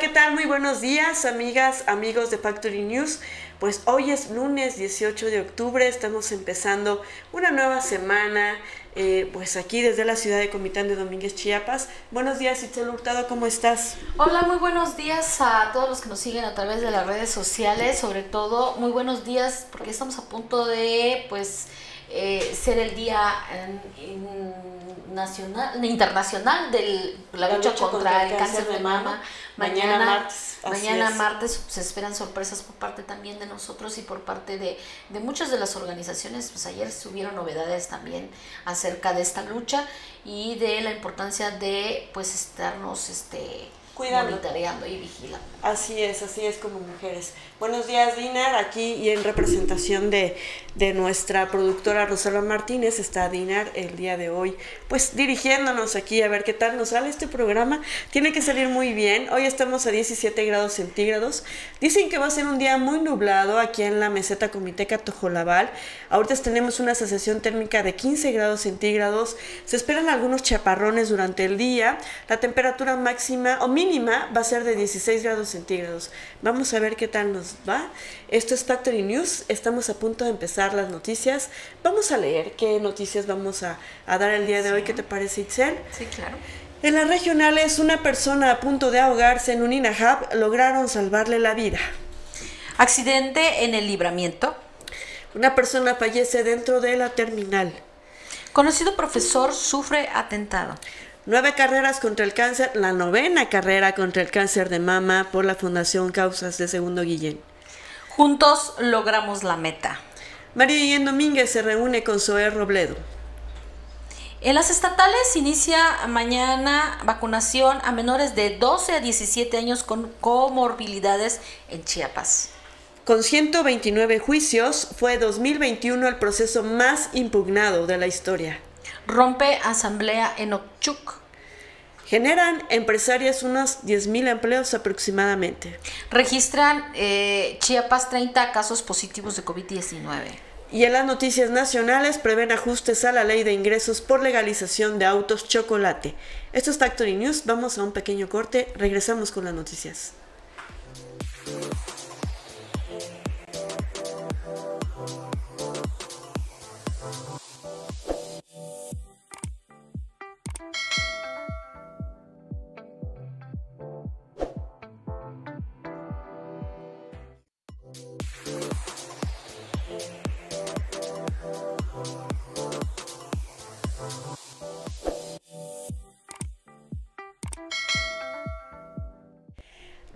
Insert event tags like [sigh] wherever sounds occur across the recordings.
¿qué tal? Muy buenos días, amigas, amigos de Factory News. Pues hoy es lunes 18 de octubre, estamos empezando una nueva semana, eh, pues aquí desde la ciudad de Comitán de Domínguez, Chiapas. Buenos días, Itzel Hurtado, ¿cómo estás? Hola, muy buenos días a todos los que nos siguen a través de las redes sociales, sobre todo muy buenos días porque estamos a punto de, pues, eh, ser el día nacional, internacional de la, lucha, contra, el cáncer, de mama. Mañana, martes, mañana martes se esperan sorpresas por parte también de nosotros y por parte de, de muchas de las organizaciones. Pues ayer subieron novedades también acerca de esta lucha y de la importancia de pues estarnos este Cuidando. monitoreando y vigilando. Así es, así es como mujeres. Buenos días, Dinar. Aquí y en representación de, de nuestra productora Rosalba Martínez está Dinar el día de hoy, pues dirigiéndonos aquí a ver qué tal nos sale este programa. Tiene que salir muy bien. Hoy estamos a 17 grados centígrados. Dicen que va a ser un día muy nublado aquí en la meseta Comiteca Tojolabal. Ahorita tenemos una sensación térmica de 15 grados centígrados. Se esperan algunos chaparrones durante el día. La temperatura máxima o mínima va a ser de 16 grados centígrados. Vamos a ver qué tal nos va. Esto es Factory News. Estamos a punto de empezar las noticias. Vamos a leer qué noticias vamos a, a dar el día de hoy. ¿Qué te parece, Itzel? Sí, claro. En las regionales, una persona a punto de ahogarse en un INAHAB lograron salvarle la vida. Accidente en el libramiento. Una persona fallece dentro de la terminal. Conocido profesor sufre atentado. Nueve carreras contra el cáncer, la novena carrera contra el cáncer de mama por la Fundación Causas de Segundo Guillén. Juntos logramos la meta. María Guillén Domínguez se reúne con Zoé Robledo. En las estatales inicia mañana vacunación a menores de 12 a 17 años con comorbilidades en Chiapas. Con 129 juicios, fue 2021 el proceso más impugnado de la historia. Rompe asamblea en Ochuc. Generan empresarias unos 10.000 empleos aproximadamente. Registran eh, Chiapas 30 casos positivos de COVID-19. Y en las noticias nacionales prevén ajustes a la ley de ingresos por legalización de autos chocolate. Esto es Factory News. Vamos a un pequeño corte. Regresamos con las noticias.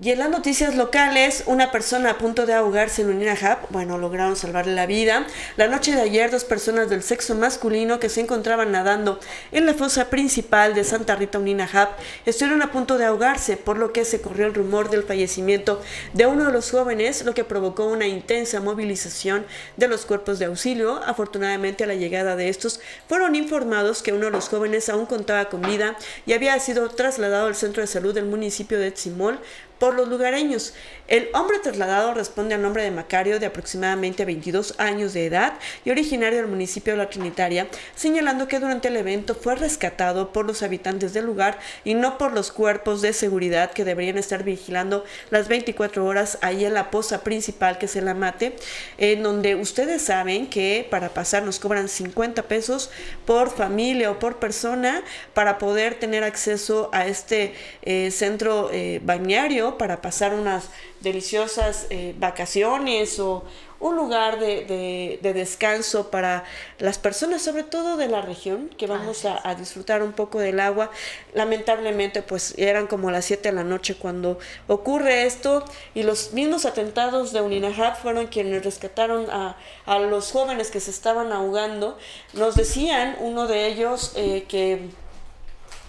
Y en las noticias locales, una persona a punto de ahogarse en un INAHAB, bueno, lograron salvarle la vida. La noche de ayer, dos personas del sexo masculino que se encontraban nadando en la fosa principal de Santa Rita Uninahab estuvieron a punto de ahogarse, por lo que se corrió el rumor del fallecimiento de uno de los jóvenes, lo que provocó una intensa movilización de los cuerpos de auxilio. Afortunadamente, a la llegada de estos, fueron informados que uno de los jóvenes aún contaba con vida y había sido trasladado al centro de salud del municipio de Tzimol por los lugareños. El hombre trasladado responde al nombre de Macario, de aproximadamente 22 años de edad y originario del municipio de La Trinitaria, señalando que durante el evento fue rescatado por los habitantes del lugar y no por los cuerpos de seguridad que deberían estar vigilando las 24 horas ahí en la poza principal que es el Amate, en donde ustedes saben que para pasar nos cobran 50 pesos por familia o por persona para poder tener acceso a este eh, centro eh, bañario para pasar unas deliciosas eh, vacaciones o un lugar de, de, de, descanso para las personas, sobre todo de la región, que vamos a, a, disfrutar un poco del agua. Lamentablemente, pues eran como las 7 de la noche cuando ocurre esto y los mismos atentados de Uninahab fueron quienes rescataron a, a los jóvenes que se estaban ahogando. Nos decían, uno de ellos, eh, que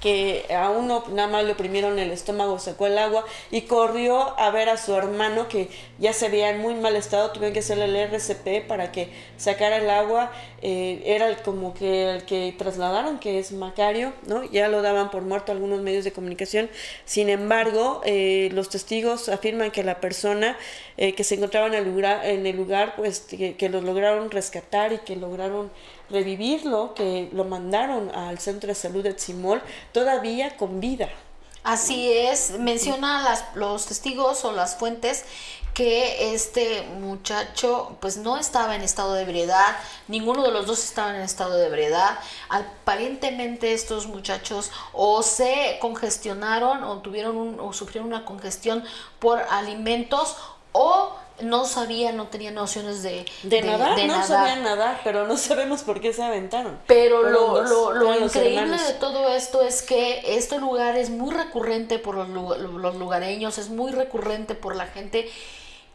que a uno nada más le oprimieron el estómago, sacó el agua y corrió a ver a su hermano que ya se veía en muy mal estado, tuvieron que hacerle el RCP para que sacara el agua, eh, era como que el que trasladaron, que es Macario, ¿no? Ya lo daban por muerto algunos medios de comunicación, sin embargo, eh, los testigos afirman que la persona eh, que se encontraba en el lugar, en el lugar pues que los lograron rescatar y que lograron revivirlo, que lo mandaron al centro de salud de Tzimol, todavía con vida. Así es, menciona los testigos o las fuentes que este muchacho pues no estaba en estado de ebriedad, ninguno de los dos estaba en estado de ebriedad. Aparentemente estos muchachos o se congestionaron o tuvieron un, o sufrieron una congestión por alimentos o no sabían, no tenían nociones de, de, nadar. no sabían nadar, pero no [laughs] sabemos por qué se aventaron. Pero lo, lo, lo increíble de todo esto es que este lugar es muy recurrente por los, los lugareños, es muy recurrente por la gente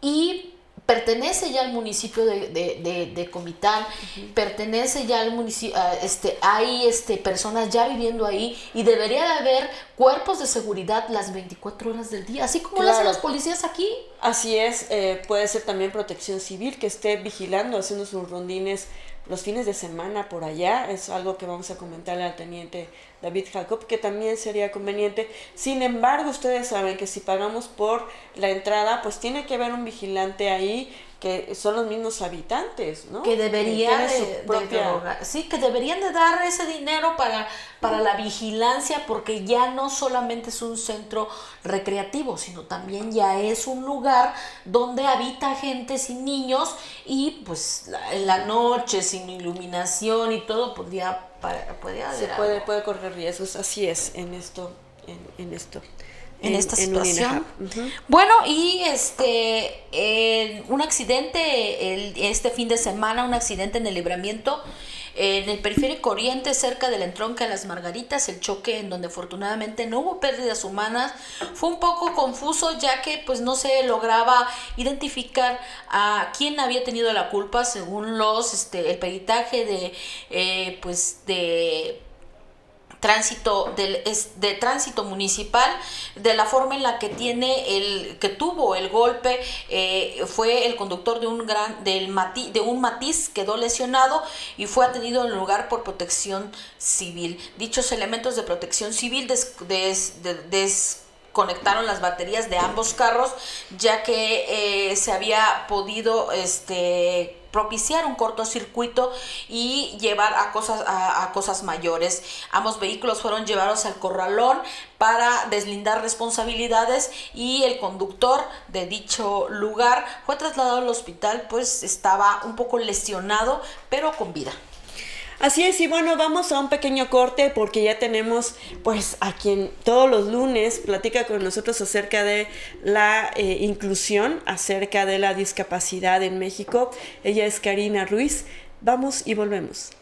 y pertenece ya al municipio de, de, de, Comitán, pertenece ya al municipio, este, hay este, personas ya viviendo ahí y debería de haber cuerpos de seguridad las 24 horas del día, así como lo hacen los policías aquí. Así es, eh, puede ser también protección civil que esté vigilando, haciendo sus rondines los fines de semana por allá. Es algo que vamos a comentarle al teniente David Jacob, que también sería conveniente. Sin embargo, ustedes saben que si pagamos por la entrada, pues tiene que haber un vigilante ahí que son los mismos habitantes, ¿no? Que deberían de, sí, que deberían de dar ese dinero para, para la vigilancia, porque ya no solamente es un centro recreativo, sino también ya es un lugar donde habita gente sin niños y pues en la noche sin iluminación y todo puede, Se puede, puede correr riesgos, así es en esto, en, en esto. En, esta situación. Bueno, y este un accidente el, este fin de semana, un accidente en el libramiento en el periférico oriente, cerca del entronque de las Margaritas, el choque en donde afortunadamente no hubo pérdidas humanas, fue un poco confuso ya que pues no se lograba identificar a quién había tenido la culpa según los este el peritaje de eh, pues de tránsito del, de tránsito municipal de la forma en la que tiene el que tuvo el golpe eh, fue el conductor de un gran del mati, de un matiz quedó lesionado y fue atendido en el lugar por protección civil. Dichos elementos de protección civil des, desconectaron las baterías de ambos carros ya que eh, se había podido este propiciar un cortocircuito y llevar a cosas, a, cosas mayores. Ambos vehículos fueron llevados al corralón para deslindar responsabilidades y el conductor de dicho lugar fue trasladado al hospital pues estaba un poco lesionado pero con vida. Así es, y bueno, vamos a un pequeño corte porque ya tenemos pues a quien todos los lunes platica con nosotros acerca de la eh, inclusión, acerca de la discapacidad en México. Ella es Karina Ruiz. Vamos y volvemos.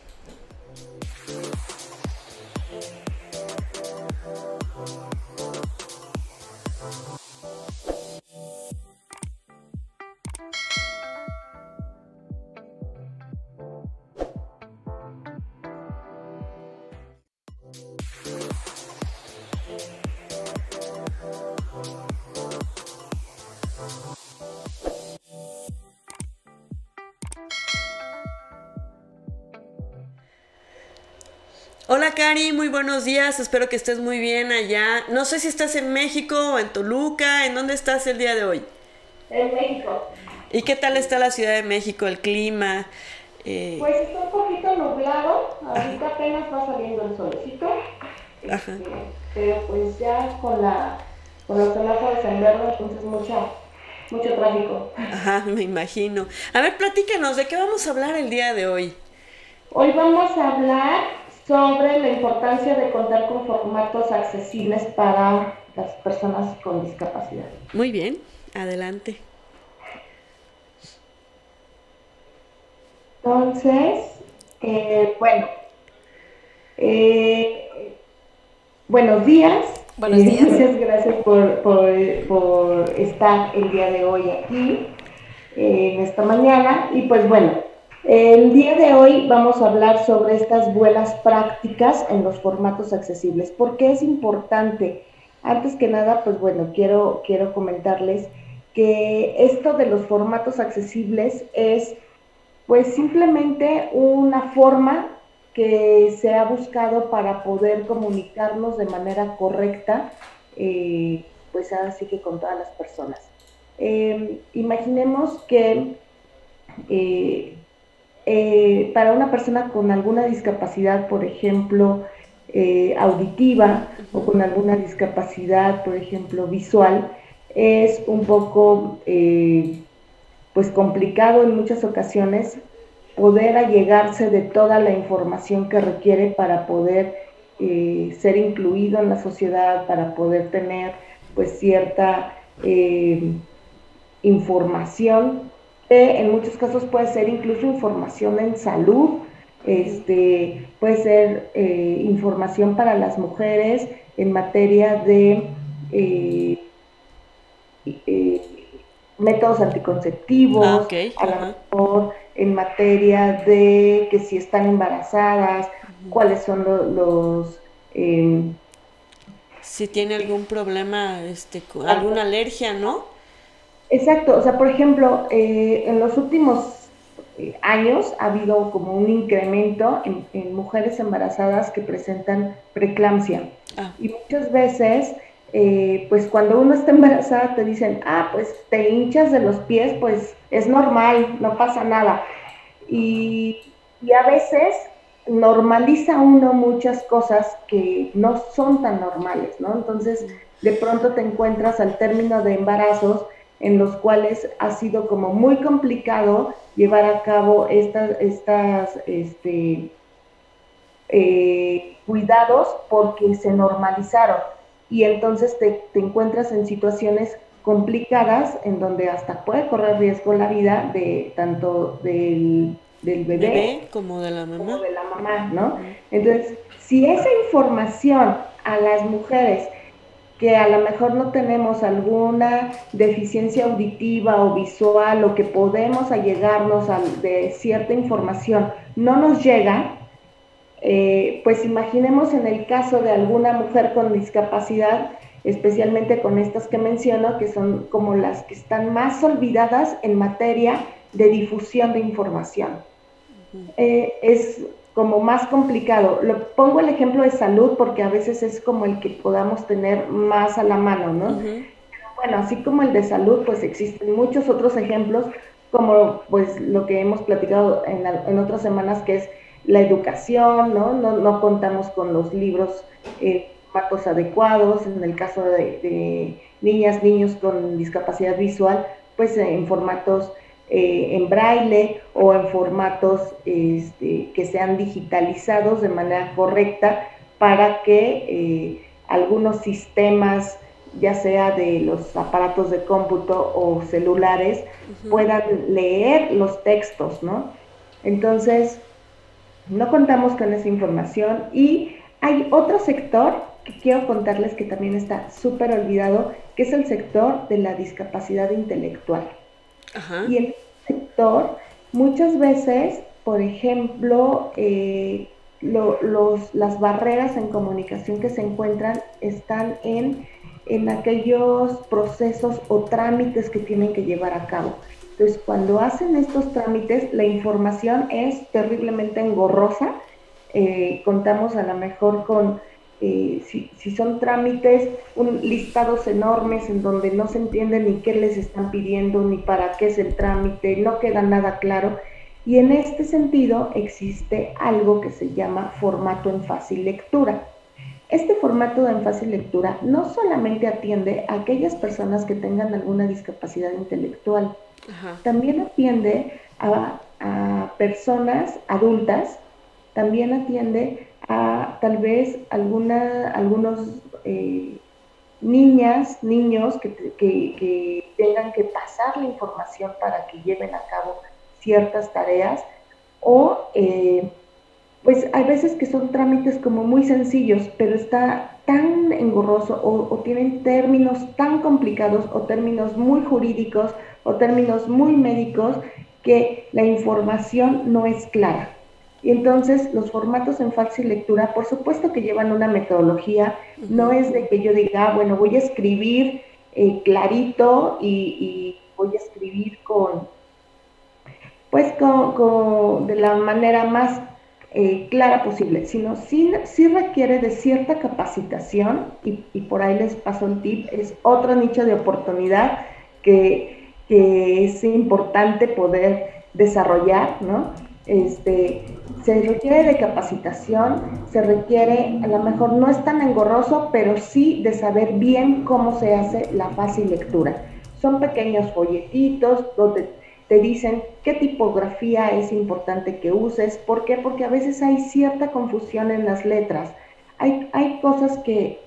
Hola Cari, muy buenos días, espero que estés muy bien allá. No sé si estás en México o en Toluca, ¿en dónde estás el día de hoy? En México. ¿Y qué tal está la Ciudad de México, el clima? Eh, pues está un poquito nublado, ahorita apenas va saliendo el solecito. Ajá. Este, pero pues ya con la con los semáforos en verde, entonces mucha mucho tráfico. Ajá, me imagino. A ver, platícanos, ¿de qué vamos a hablar el día de hoy? Hoy vamos a hablar sobre la importancia de contar con formatos accesibles para las personas con discapacidad. Muy bien, adelante. Entonces, eh, bueno, eh, buenos días. Buenos días. muchas gracias por, por, estar el día de hoy aquí, eh, en esta mañana. Y pues bueno, el día de hoy vamos a hablar sobre estas buenas prácticas en los formatos accesibles. ¿Por qué es importante? Antes que nada, pues bueno, quiero, quiero comentarles que esto de los formatos accesibles es pues simplemente una forma que se ha buscado para poder comunicarnos de manera correcta, eh, pues así que con todas las personas. Eh, imaginemos que eh, eh, para una persona con alguna discapacidad, por ejemplo, eh, auditiva o con alguna discapacidad, por ejemplo, visual, es un poco eh, pues complicado en muchas ocasiones poder allegarse de toda la información que requiere para poder ser incluido en la sociedad, para poder tener pues cierta información en muchos casos puede ser incluso información en salud este, puede ser eh, información para las mujeres en materia de eh, eh, métodos anticonceptivos, ah, a lo mejor en materia de que si están embarazadas, cuáles son los... Em, si tiene algún problema, este, alguna alergia, ¿no? Exacto, o sea, por ejemplo, en los últimos eh, años ha habido como un incremento en, mujeres embarazadas que presentan preeclampsia. Ah. Y muchas veces, eh, pues cuando uno está embarazada te dicen, ah, pues te hinchas de los pies, pues es normal, no pasa nada. Y, y a veces normaliza uno muchas cosas que no son tan normales, ¿no? Entonces, de pronto te encuentras al término de embarazos en los cuales ha sido como muy complicado llevar a cabo estas, estas este, eh, cuidados porque se normalizaron y entonces te, encuentras en situaciones complicadas en donde hasta puede correr riesgo la vida de tanto del, bebé, como de la mamá. de la mamá, ¿no? Entonces, si esa información a las mujeres que a lo mejor no tenemos alguna deficiencia auditiva o visual o que podemos allegarnos a, de cierta información, no nos llega, eh, pues imaginemos en el caso de alguna mujer con discapacidad, especialmente con estas que menciono, que son como las que están más olvidadas en materia de difusión de información. Eh, es como más complicado. Lo, pongo el ejemplo de salud porque a veces es como el que podamos tener más a la mano, ¿no? bueno, así como el de salud, pues existen muchos otros ejemplos, como pues lo que hemos platicado en, en otras semanas, que es la educación, ¿no? No, contamos con los libros eh, adecuados, en el caso de, de, niñas, niños con discapacidad visual, pues en formatos eh, en braille o en formatos este, que sean digitalizados de manera correcta para que eh, algunos sistemas, ya sea de los aparatos de cómputo o celulares, puedan leer los textos, ¿no? Entonces, no contamos con esa información y hay otro sector que quiero contarles que también está súper olvidado, que es el sector de la discapacidad intelectual. Y el sector, muchas veces, por ejemplo, eh, los, las barreras en comunicación que se encuentran están en, en aquellos procesos o trámites que tienen que llevar a cabo. Entonces, cuando hacen estos trámites, la información es terriblemente engorrosa. Eh, contamos a lo mejor con eh, si, si, son trámites, un, listados enormes en donde no se entiende ni qué les están pidiendo, ni para qué es el trámite, no queda nada claro. Y en este sentido existe algo que se llama formato en fácil lectura. Este formato en fácil lectura no solamente atiende a aquellas personas que tengan alguna discapacidad intelectual, también atiende a, a personas adultas, también atiende a tal vez alguna, algunos eh, niñas, niños que, tengan que pasar la información para que lleven a cabo ciertas tareas o eh, pues hay veces que son trámites como muy sencillos, pero está tan engorroso o, tienen términos tan complicados o términos muy jurídicos o términos muy médicos que la información no es clara. Y entonces los formatos en fácil lectura, por supuesto que llevan una metodología, no es de que yo diga, ah, bueno, voy a escribir eh, clarito y, voy a escribir con, pues con, de la manera más eh, clara posible, sino sí, sí, requiere de cierta capacitación y, y, por ahí les paso el tip, es otro nicho de oportunidad que, que es importante poder desarrollar, ¿no? Este, se requiere de capacitación, se requiere, a lo mejor no es tan engorroso, pero sí de saber bien cómo se hace la fácil lectura. Son pequeños folletitos donde te dicen qué tipografía es importante que uses. ¿Por qué? Porque a veces hay cierta confusión en las letras. Hay, hay cosas que,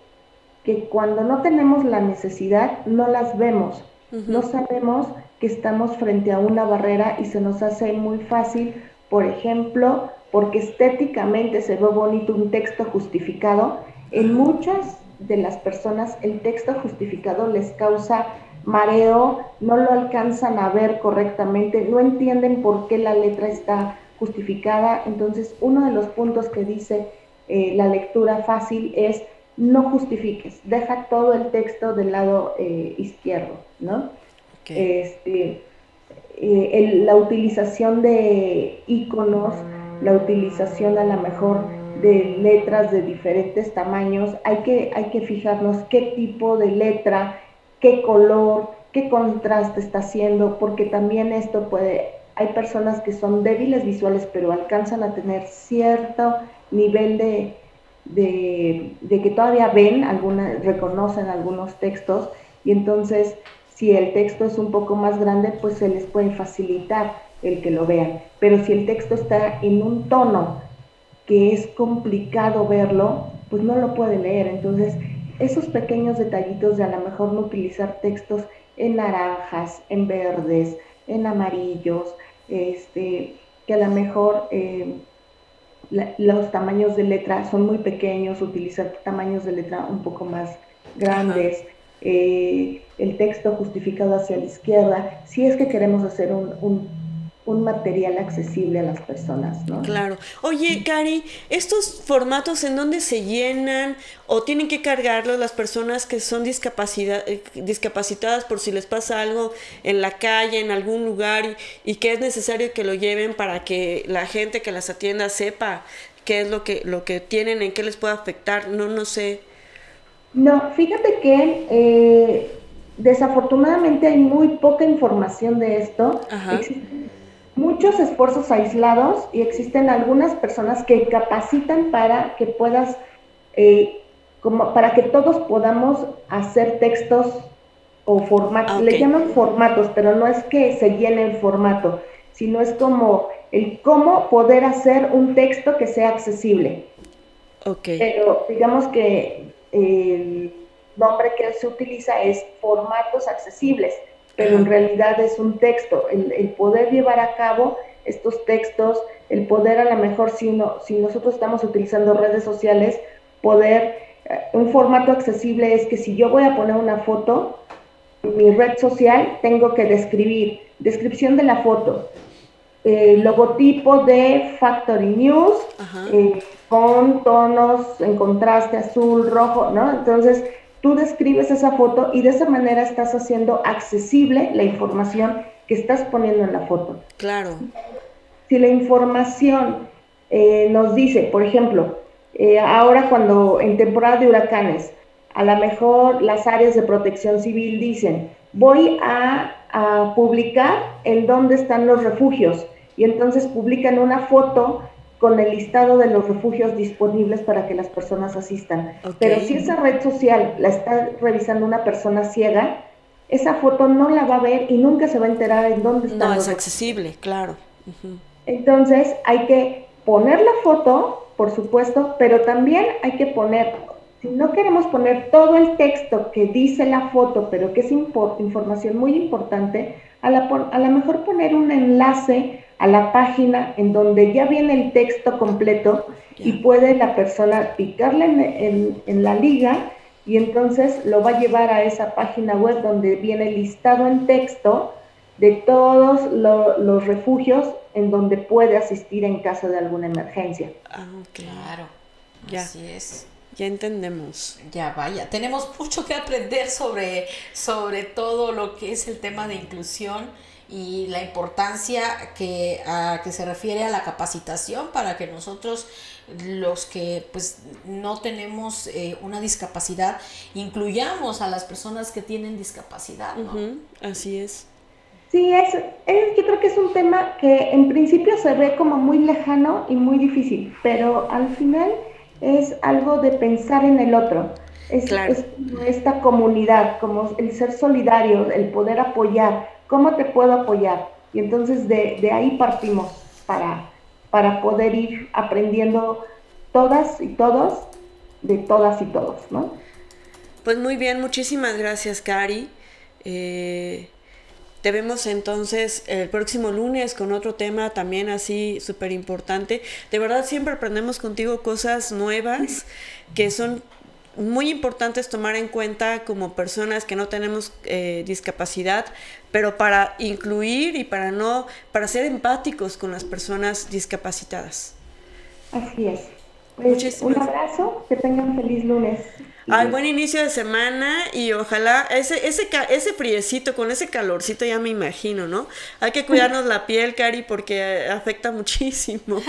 que cuando no tenemos la necesidad no las vemos. No sabemos que estamos frente a una barrera y se nos hace muy fácil, por ejemplo, porque estéticamente se ve bonito un texto justificado. En muchas de las personas el texto justificado les causa mareo, no lo alcanzan a ver correctamente, no entienden por qué la letra está justificada. Entonces, uno de los puntos que dice eh, la lectura fácil es no justifiques, deja todo el texto del lado eh, izquierdo, ¿no? Este, eh, la utilización de iconos, la utilización a lo mejor de letras de diferentes tamaños, hay que, hay que fijarnos qué tipo de letra qué color, qué contraste está haciendo, porque también esto puede, hay personas que son débiles visuales, pero alcanzan a tener cierto nivel de, de, que todavía ven, alguna, reconocen algunos textos, y entonces si el texto es un poco más grande, pues se les puede facilitar el que lo vean. Pero si el texto está en un tono que es complicado verlo, pues no lo puede leer. Entonces, esos pequeños detallitos de a lo mejor no utilizar textos en naranjas, en verdes, en amarillos, este, que a lo mejor eh, los tamaños de letra son muy pequeños, utilizar tamaños de letra un poco más grandes, eh, el texto justificado hacia la izquierda, si es que queremos hacer un un material accesible a las personas, ¿no? Claro. Oye, Cari, ¿estos formatos en dónde se llenan o tienen que cargarlos las personas que son eh, discapacitadas por si les pasa algo en la calle, en algún lugar y, que es necesario que lo lleven para que la gente que las atienda sepa qué es lo que, lo que tienen, en qué les puede afectar? No, no sé. No, fíjate que eh, desafortunadamente hay muy poca información de esto. Ajá muchos esfuerzos aislados y existen algunas personas que capacitan para que puedas, eh, como para que todos podamos hacer textos o formatos, ah, le llaman formatos, pero no es que se llene el formato, sino es como el cómo poder hacer un texto que sea accesible. Okay. Pero digamos que el nombre que se utiliza es formatos accesibles pero en realidad es un texto. El, poder llevar a cabo estos textos, el poder a lo mejor si, no, si nosotros estamos utilizando redes sociales, poder, eh, un formato accesible es que si yo voy a poner una foto, mi red social tengo que describir, descripción de la foto, eh, logotipo de Factory News eh, con tonos en contraste azul, rojo, ¿no? Entonces, tú describes esa foto y de esa manera estás haciendo accesible la información que estás poniendo en la foto. Claro. Si la información eh, nos dice, por ejemplo, ahora cuando en temporada de huracanes, a lo mejor las áreas de protección civil dicen, voy a, a publicar en dónde están los refugios y entonces publican una foto con el listado de los refugios disponibles para que las personas asistan. Pero si esa red social la está revisando una persona ciega, esa foto no la va a ver y nunca se va a enterar en dónde está. No, es accesible, claro. Entonces hay que poner la foto, por supuesto, pero también hay que poner, si no queremos poner todo el texto que dice la foto, pero que es información muy importante, a la, a lo mejor poner un enlace a la página en donde ya viene el texto completo y puede la persona picarle en, la liga y entonces lo va a llevar a esa página web donde viene listado en texto de todos los refugios en donde puede asistir en caso de alguna emergencia. Ah, claro. Ya. Así es. Ya entendemos. Ya vaya, tenemos mucho que aprender sobre, sobre todo lo que es el tema de inclusión y la importancia que, a, que se refiere a la capacitación para que nosotros los que pues no tenemos eh, una discapacidad incluyamos a las personas que tienen discapacidad así es Sí, es, es, yo creo que es un tema que en principio se ve como muy lejano y muy difícil, pero al final es algo de pensar en el otro. Es, es esta comunidad, como el ser solidario, el poder apoyar. ¿Cómo te puedo apoyar? Y entonces de, de ahí partimos para, para poder ir aprendiendo todas y todos de todas y todos, ¿no? Pues muy bien, muchísimas gracias, Cari. Eh, te vemos entonces el próximo lunes con otro tema también así súper importante. De verdad siempre aprendemos contigo cosas nuevas que son muy importantes tomar en cuenta como personas que no tenemos eh, discapacidad, pero para incluir y para no, para ser empáticos con las personas discapacitadas. Así es. Pues, un abrazo, que tengan feliz lunes. Ay, buen inicio de semana y ojalá ese, ese, ese friecito con ese calorcito ya me imagino, ¿no? Hay que cuidarnos la piel, Cari, porque afecta muchísimo.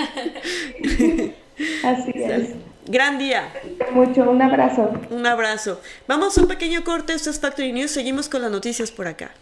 Así [laughs] es. Gran día. Mucho, un abrazo. Un abrazo. Vamos a un pequeño corte, esto es Factory News, seguimos con las noticias por acá.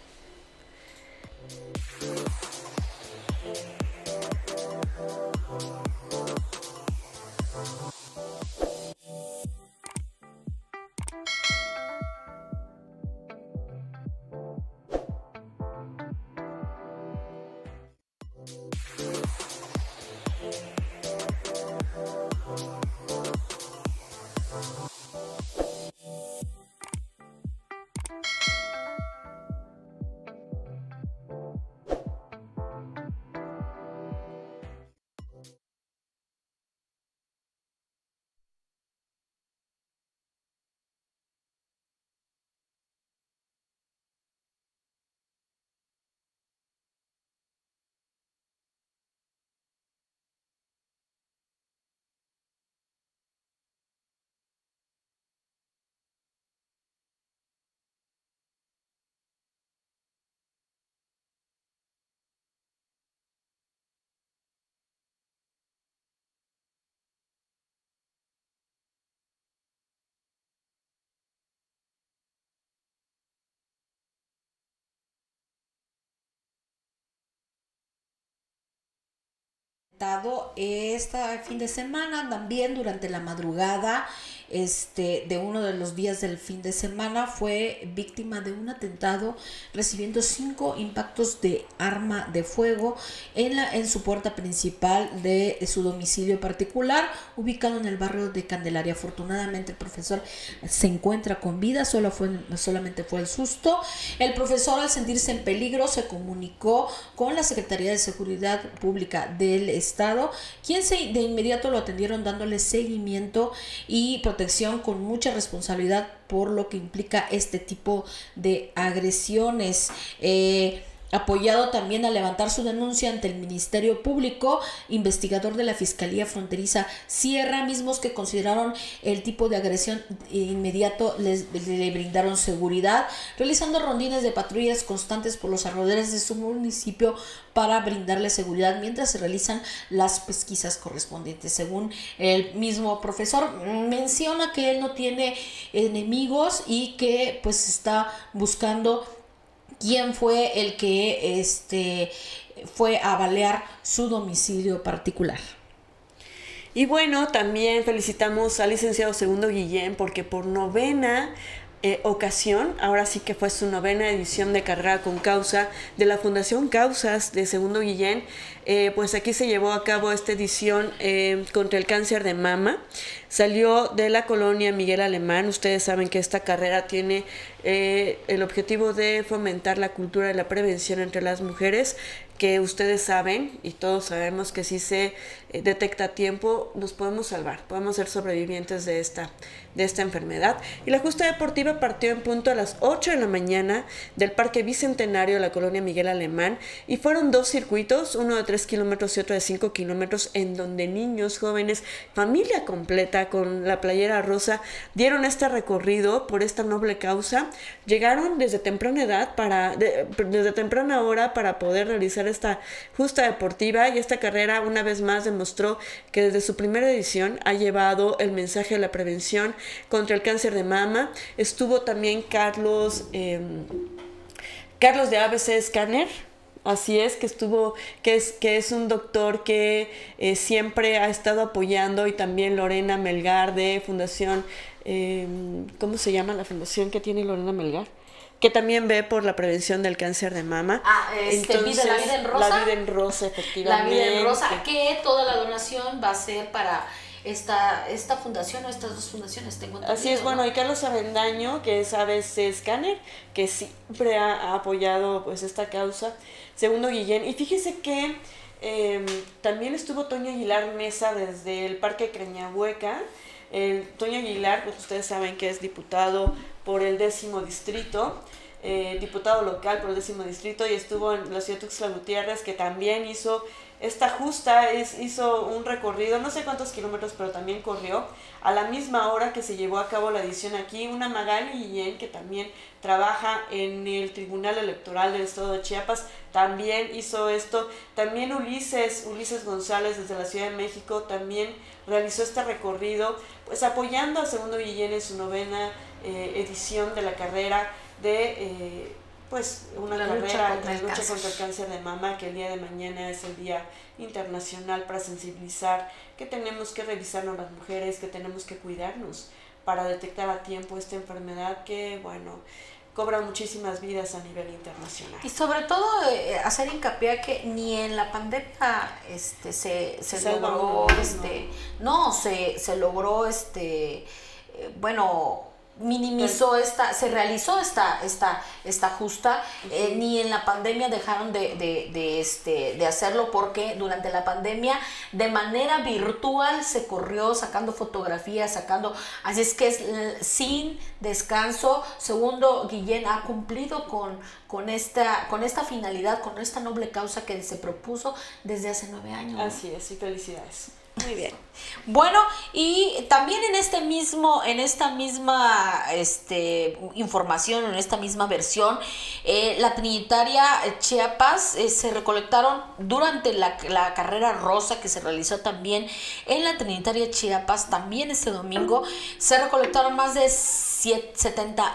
Este fin de semana, también durante la madrugada este, de uno de los días del fin de semana, fue víctima de un atentado recibiendo cinco impactos de arma de fuego en, la, en su puerta principal de su domicilio particular, ubicado en el barrio de Candelaria. Afortunadamente el profesor se encuentra con vida, solo fue, solamente fue el susto. El profesor al sentirse en peligro se comunicó con la Secretaría de Seguridad Pública del Estado, quien se, de inmediato lo atendieron dándole seguimiento y protección con mucha responsabilidad por lo que implica este tipo de agresiones. Eh, apoyado también a levantar su denuncia ante el Ministerio Público, investigador de la Fiscalía Fronteriza Sierra, mismos que consideraron el tipo de agresión inmediato, les, le brindaron seguridad, realizando rondines de patrullas constantes por los alrededores de su municipio para brindarle seguridad mientras se realizan las pesquisas correspondientes. Según el mismo profesor, menciona que él no tiene enemigos y que pues está buscando quién fue el que este, fue a balear su domicilio particular. Y bueno, también felicitamos al licenciado Segundo Guillén porque por novena eh, ocasión, ahora sí que fue su novena edición de carrera con causa de la Fundación Causas de Segundo Guillén, eh, pues aquí se llevó a cabo esta edición eh, contra el cáncer de mama. Salió de la colonia Miguel Alemán. Ustedes saben que esta carrera tiene el objetivo de fomentar la cultura de la prevención entre las mujeres que ustedes saben y todos sabemos que si se eh, detecta a tiempo nos podemos salvar, podemos ser sobrevivientes de esta, de esta enfermedad. Y la justa deportiva partió en punto a las 8 de la mañana del Parque Bicentenario de la colonia Miguel Alemán y fueron dos circuitos, uno de 3 kilómetros y otro de 5 kilómetros, en donde niños, jóvenes, familia completa con la playera rosa dieron este recorrido por esta noble causa. Llegaron desde temprana edad para, desde temprana hora para poder realizar esta justa deportiva y esta carrera una vez más demostró que desde su primera edición ha llevado el mensaje de la prevención contra el cáncer de mama. Estuvo también Carlos, em, Carlos de ABC Scanner Así es, que estuvo, que es, que es un doctor que eh, siempre ha estado apoyando y también Lorena Melgar de Fundación, em, ¿cómo se llama la fundación que tiene Lorena Melgar? Que también ve por la prevención del cáncer de mama. Ah, este, Entonces, la vida en rosa. La vida en rosa, efectivamente. La vida en rosa, que toda la donación va a ser para esta, esta fundación o estas dos fundaciones, tengo entendido. Así es, bueno, y Carlos Avendaño, que es ABC Scanner, que siempre ha, apoyado pues esta causa. Segundo, Guillén. Y fíjese que em, también estuvo Toño Aguilar Mesa desde el Parque Creñahueca. El Toño Aguilar, pues ustedes saben que es diputado por el décimo distrito. Eh, diputado local por el décimo distrito y estuvo en la ciudad de Tuxtla Gutiérrez que también hizo esta justa es, hizo un recorrido, no sé cuántos kilómetros, pero también corrió. A la misma hora que se llevó a cabo la edición aquí, una Magali Guillén, que también trabaja en el Tribunal Electoral del Estado de Chiapas, también hizo esto. También Ulises, Ulises González desde la Ciudad de México, también realizó este recorrido, pues apoyando a Segundo Guillén en su novena eh, edición de la carrera de... Eh, pues una carrera lucha contra, el lucha contra el cáncer de mama, que el día de mañana es el Día Internacional para sensibilizar que tenemos que revisarnos las mujeres, que tenemos que cuidarnos para detectar a tiempo esta enfermedad que, bueno, cobra muchísimas vidas a nivel internacional. Y sobre todo eh, hacer hincapié que ni en la pandemia este, se, se, logró, este, no, se, se logró, este, eh, bueno, minimizó esta, se realizó esta, esta, esta justa, eh, ni en la pandemia dejaron de, de, de, este, de hacerlo porque durante la pandemia de manera virtual se corrió sacando fotografías, sacando, así es que es sin descanso. Segundo, Guillén ha cumplido con, con, esta, con esta finalidad, con esta noble causa que se propuso desde hace nueve años. Así es, y felicidades. Muy bien. Bueno, y también en este mismo, en esta misma este, información, en esta misma versión, eh, la Trinitaria Chiapas eh, se recolectaron durante la, la, carrera rosa que se realizó también en la Trinitaria Chiapas, también este domingo, se recolectaron más de 70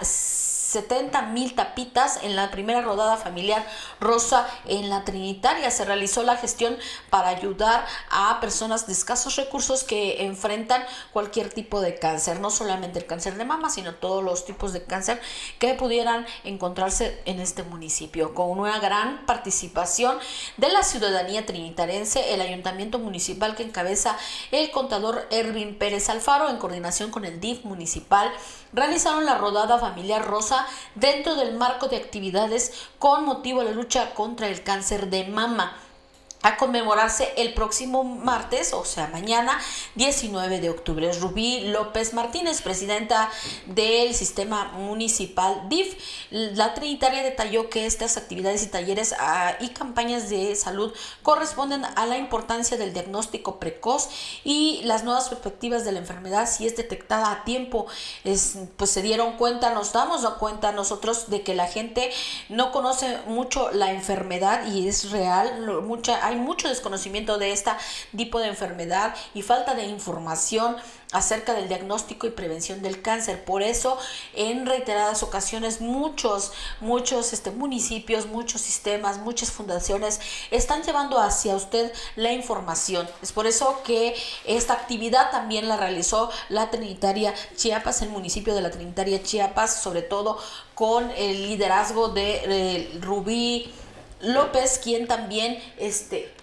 70 mil tapitas en la primera rodada familiar rosa en la Trinitaria. Se realizó la gestión para ayudar a personas de escasos recursos que enfrentan cualquier tipo de cáncer, no solamente el cáncer de mama, sino todos los tipos de cáncer que pudieran encontrarse en este municipio. Con una gran participación de la ciudadanía trinitarense, el ayuntamiento municipal que encabeza el contador Erwin Pérez Alfaro en coordinación con el DIF municipal realizaron la rodada familiar rosa dentro del marco de actividades con motivo de la lucha contra el cáncer de mama a conmemorarse el próximo martes, o sea, mañana, 19 de octubre. Rubí López Martínez, presidenta del sistema municipal DIF. La Trinitaria detalló que estas actividades y talleres ah, y campañas de salud corresponden a la importancia del diagnóstico precoz y las nuevas perspectivas de la enfermedad si es detectada a tiempo. Es, pues se dieron cuenta, nos damos cuenta nosotros de que la gente no conoce mucho la enfermedad y es real, mucha, hay mucho desconocimiento de este tipo de enfermedad y falta de información acerca del diagnóstico y prevención del cáncer. Por eso, en reiteradas ocasiones, muchos, muchos este, municipios, muchos sistemas, muchas fundaciones están llevando hacia usted la información. Es por eso que esta actividad también la realizó la Trinitaria Chiapas, el municipio de la Trinitaria Chiapas, sobre todo con el liderazgo de Rubí López, quien también este,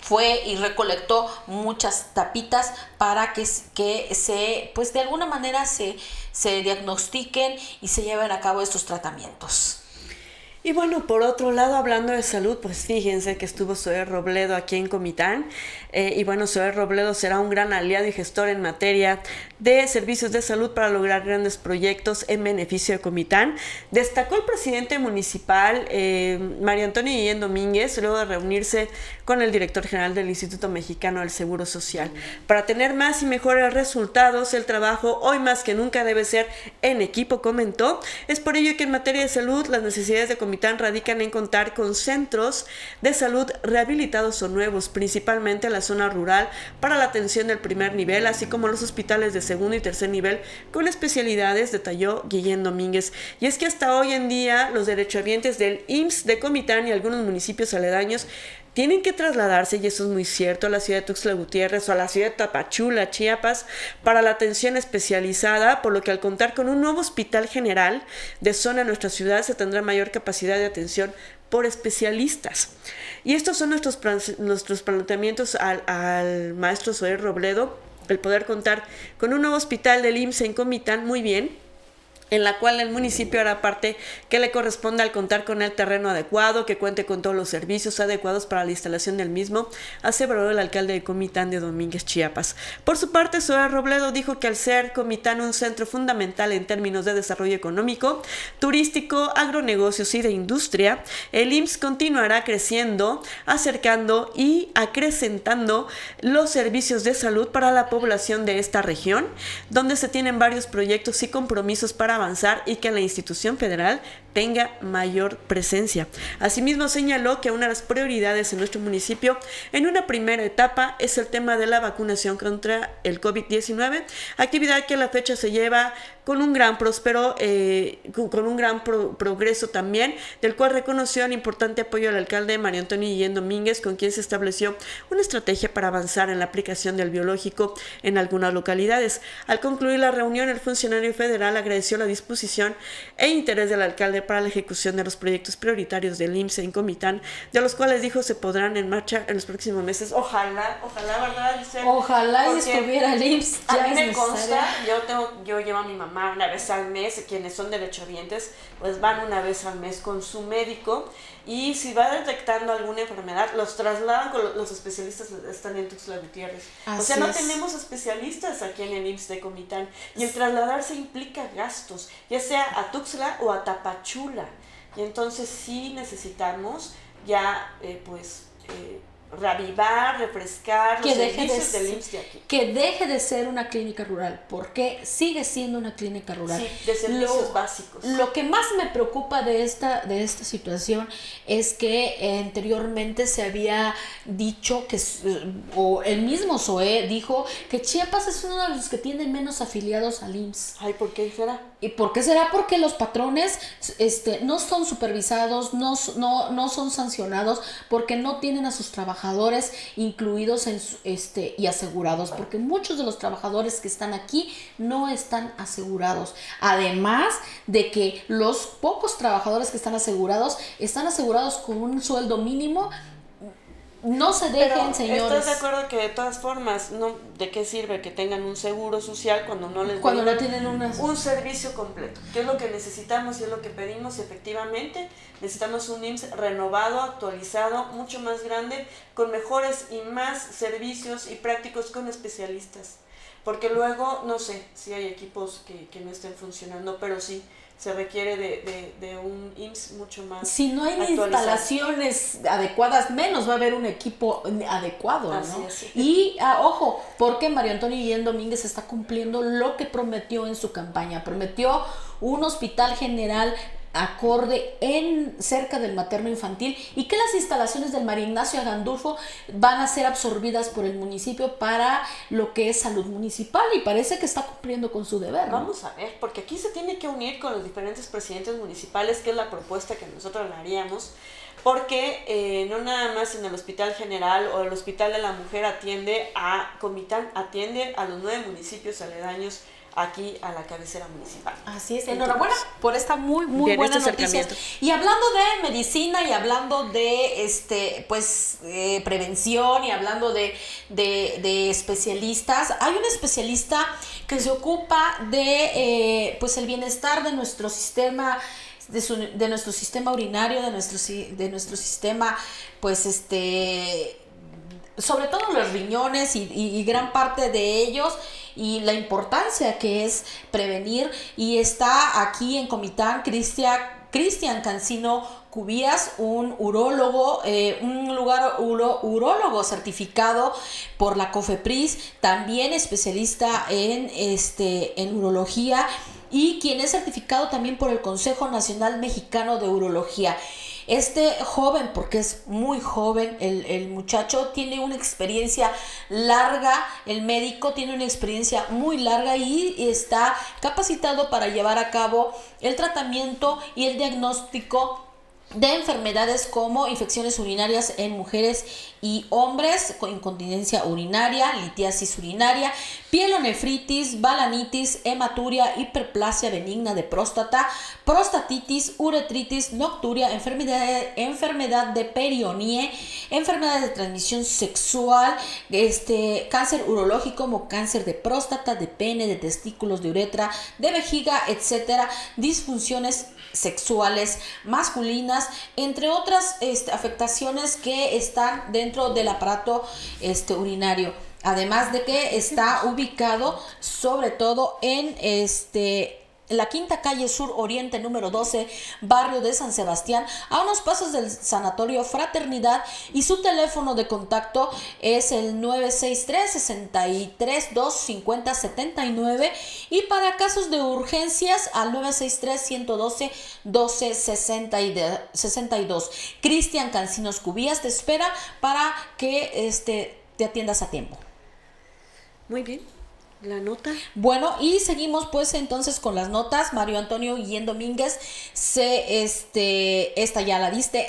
fue y recolectó muchas tapitas para que, se, pues de alguna manera se, se diagnostiquen y se lleven a cabo estos tratamientos. Y bueno, por otro lado, hablando de salud, pues fíjense que estuvo Zoe Robledo aquí en Comitán. Eh, y bueno, Zoe Robledo será un gran aliado y gestor en materia de servicios de salud para lograr grandes proyectos en beneficio de Comitán. Destacó el presidente municipal, eh, Mario Antonio Guillén Domínguez, luego de reunirse con el director general del Instituto Mexicano del Seguro Social. Para tener más y mejores resultados, el trabajo hoy más que nunca debe ser en equipo, comentó. Es por ello que en materia de salud, las necesidades de Comitán Comitán radican en contar con centros de salud rehabilitados o nuevos, principalmente en la zona rural, para la atención del primer nivel, así como los hospitales de segundo y tercer nivel con especialidades, detalló Guillén Domínguez. Y es que hasta hoy en día los derechohabientes del IMSS de Comitán y algunos municipios aledaños tienen que trasladarse, y eso es muy cierto, a la ciudad de Tuxtla Gutiérrez o a la ciudad de Tapachula, Chiapas, para la atención especializada, por lo que al contar con un nuevo hospital general de zona en nuestra ciudad se tendrá mayor capacidad de atención por especialistas. Y estos son nuestros, nuestros planteamientos al, al maestro Zoé Robledo, el poder contar con un nuevo hospital del IMSS en Comitán, muy bien, en la cual el municipio hará parte que le corresponde al contar con el terreno adecuado, que cuente con todos los servicios adecuados para la instalación del mismo, aseveró el alcalde de Comitán de Domínguez, Chiapas. Por su parte, Zoe Robledo dijo que al ser Comitán un centro fundamental en términos de desarrollo económico, turístico, agronegocios y de industria, el IMSS continuará creciendo, acercando y acrecentando los servicios de salud para la población de esta región, donde se tienen varios proyectos y compromisos para avanzar y que la institución federal tenga mayor presencia. Asimismo, señaló que una de las prioridades en nuestro municipio en una primera etapa es el tema de la vacunación contra el COVID-19, actividad que a la fecha se lleva con un gran próspero, eh, con un gran progreso también, del cual reconoció el importante apoyo al alcalde María Antonio Guillén Domínguez, con quien se estableció una estrategia para avanzar en la aplicación del biológico en algunas localidades. Al concluir la reunión, el funcionario federal agradeció la disposición e interés del alcalde para la ejecución de los proyectos prioritarios del IMSS en Comitán, de los cuales dijo se podrán en marcha en los próximos meses. Ojalá, ojalá, ¿verdad? Ojalá y estuviera el IMSS. a mí me consta, yo, tengo, yo llevo a mi mamá una vez al mes, quienes son derechohabientes, pues van una vez al mes con su médico y si va detectando alguna enfermedad, los trasladan con los especialistas están en Tuxtla Gutiérrez. o sea, no tenemos especialistas aquí en el IMSS de Comitán y el trasladarse implica gastos, ya sea a Tuxtla o a Tapachula. Y entonces sí necesitamos ya, eh, pues, eh, reavivar, refrescar que deje de, Que deje de ser una clínica rural, porque sigue siendo una clínica rural. Sí, de servicios básicos. Lo que más me preocupa de esta, de esta situación es que anteriormente se había dicho que, o el mismo SOE dijo que Chiapas es uno de los que tiene menos afiliados al IMSS. Ay, ¿por qué será? ¿Y por qué será? Porque los patrones este, no son supervisados, no, no, no son sancionados, porque no tienen a sus trabajadores trabajadores incluidos en, este, y asegurados, porque muchos de los trabajadores que están aquí no están asegurados. Además de que los pocos trabajadores que están asegurados están asegurados con un sueldo mínimo no se dejen, señores. ¿Estás de acuerdo que de todas formas, no, de qué sirve que tengan un seguro social cuando no les cuando no tienen un servicio completo? ¿Qué es lo que necesitamos y es lo que pedimos efectivamente? Necesitamos un IMSS renovado, actualizado, mucho más grande, con mejores y más servicios y prácticos con especialistas. Porque luego, no sé si hay equipos que, que no estén funcionando, pero sí se requiere de, de, un IMSS mucho más. Si no hay instalaciones adecuadas, menos va a haber un equipo adecuado, ¿no? Y ah, ojo, porque María Antonio Guillén Domínguez está cumpliendo lo que prometió en su campaña. Prometió un hospital general acorde en cerca del materno infantil y que las instalaciones del María Ignacio Agandulfo van a ser absorbidas por el municipio para lo que es salud municipal y parece que está cumpliendo con su deber. Vamos a ver, porque aquí se tiene que unir con los diferentes presidentes municipales, que es la propuesta que nosotros le haríamos, porque eh, no nada más en el Hospital General o el Hospital de la Mujer atiende a Comitán, atiende a los nueve municipios aledaños aquí a la cabecera municipal. Así es, enhorabuena por esta muy muy buena este noticia. Y hablando de medicina y hablando de este pues eh, prevención y hablando de, de, especialistas, hay un especialista que se ocupa de eh, pues el bienestar de nuestro sistema de, de nuestro sistema urinario, de nuestro de nuestro sistema pues este sobre todo los riñones y, gran parte de ellos y la importancia que es prevenir y está aquí en Comitán Cristian Cancino Cubías, un urólogo, eh, un lugar uro, urólogo certificado por la COFEPRIS, también especialista en, este, en urología y quien es certificado también por el Consejo Nacional Mexicano de Urología. Este joven, porque es muy joven, el, el, muchacho tiene una experiencia larga, el médico tiene una experiencia muy larga y está capacitado para llevar a cabo el tratamiento y el diagnóstico de enfermedades como infecciones urinarias en mujeres y hombres con incontinencia urinaria, litiasis urinaria, pielonefritis, balanitis, hematuria, hiperplasia benigna de próstata, prostatitis, uretritis, nocturia, enfermedad, enfermedad de perionie, enfermedades de transmisión sexual, este, cáncer urológico como cáncer de próstata, de pene, de testículos, de uretra, de vejiga, etcétera, disfunciones sexuales masculinas, entre otras este, afectaciones que están dentro del aparato este, urinario. Además de que está ubicado sobre todo en este la quinta calle sur oriente número 12, barrio de San Sebastián, a unos pasos del sanatorio Fraternidad y su teléfono de contacto es el 963 63 250 79 y para casos de urgencias al 963 112 12 62. Cristian Cancinos Cubías te espera para que este, te atiendas a tiempo. Muy bien. La nota. Bueno, y seguimos pues entonces con las notas. Mario Antonio Guillén Domínguez se, este, esta ya la diste.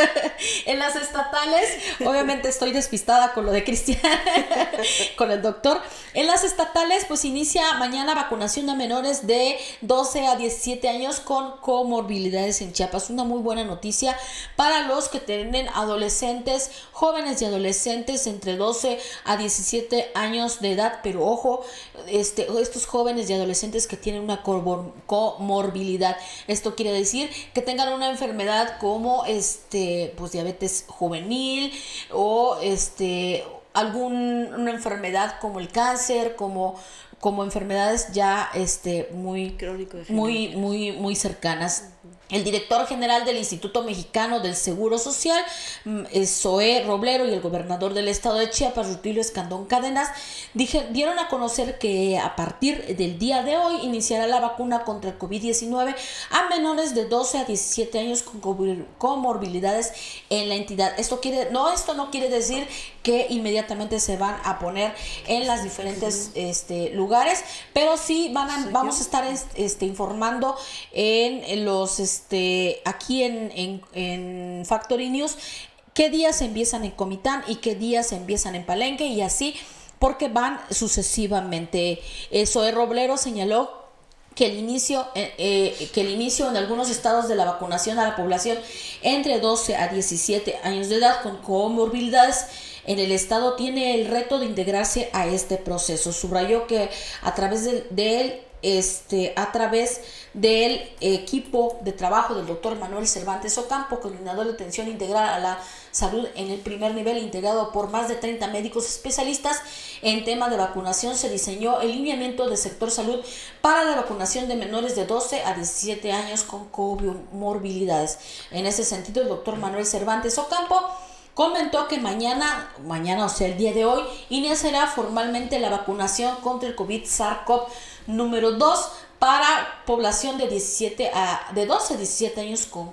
[laughs] en las estatales, obviamente estoy despistada con lo de Cristian, [laughs] con el doctor. En las estatales, pues inicia mañana vacunación a menores de 12 a 17 años con comorbilidades en Chiapas. Una muy buena noticia para los que tienen adolescentes, jóvenes y adolescentes entre 12 a 17 años de edad, pero ojo, este, estos jóvenes y adolescentes que tienen una comorbilidad. Esto quiere decir que tengan una enfermedad como este, pues, diabetes juvenil o este, alguna enfermedad como el cáncer, como como enfermedades ya este muy muy muy muy cercanas el director general del Instituto Mexicano del Seguro Social, mm, Zoé Roblero, y el gobernador del estado de Chiapas, Rutilio Escandón Cadenas, dieron a conocer que a partir del día de hoy iniciará la vacuna contra el COVID-19 a menores de 12 a 17 años con comorbilidades en la entidad. Esto quiere, no, esto no quiere decir que inmediatamente se van a poner en las diferentes este, lugares, pero sí van a, vamos a estar este, informando en los este, aquí en, Factory News qué días empiezan en Comitán y qué días empiezan en Palenque y así porque van sucesivamente. Eso de Roblero señaló que el inicio eh, eh, que el inicio en algunos estados de la vacunación a la población entre 12 a 17 años de edad con comorbilidades en el estado tiene el reto de integrarse a este proceso. Subrayó que a través de, de él este, a través del equipo de trabajo del doctor Manuel Cervantes Ocampo, coordinador de atención integral a la salud en el primer nivel, integrado por más de 30 médicos especialistas en tema de vacunación, se diseñó el lineamiento del sector salud para la vacunación de menores de 12 a 17 años con comorbilidades. En ese sentido, el doctor Manuel Cervantes Ocampo comentó que mañana, mañana o sea el día de hoy, iniciará formalmente la vacunación contra el COVID-SARS-CoV número 2 para población de 17 a de 12 a 17 años con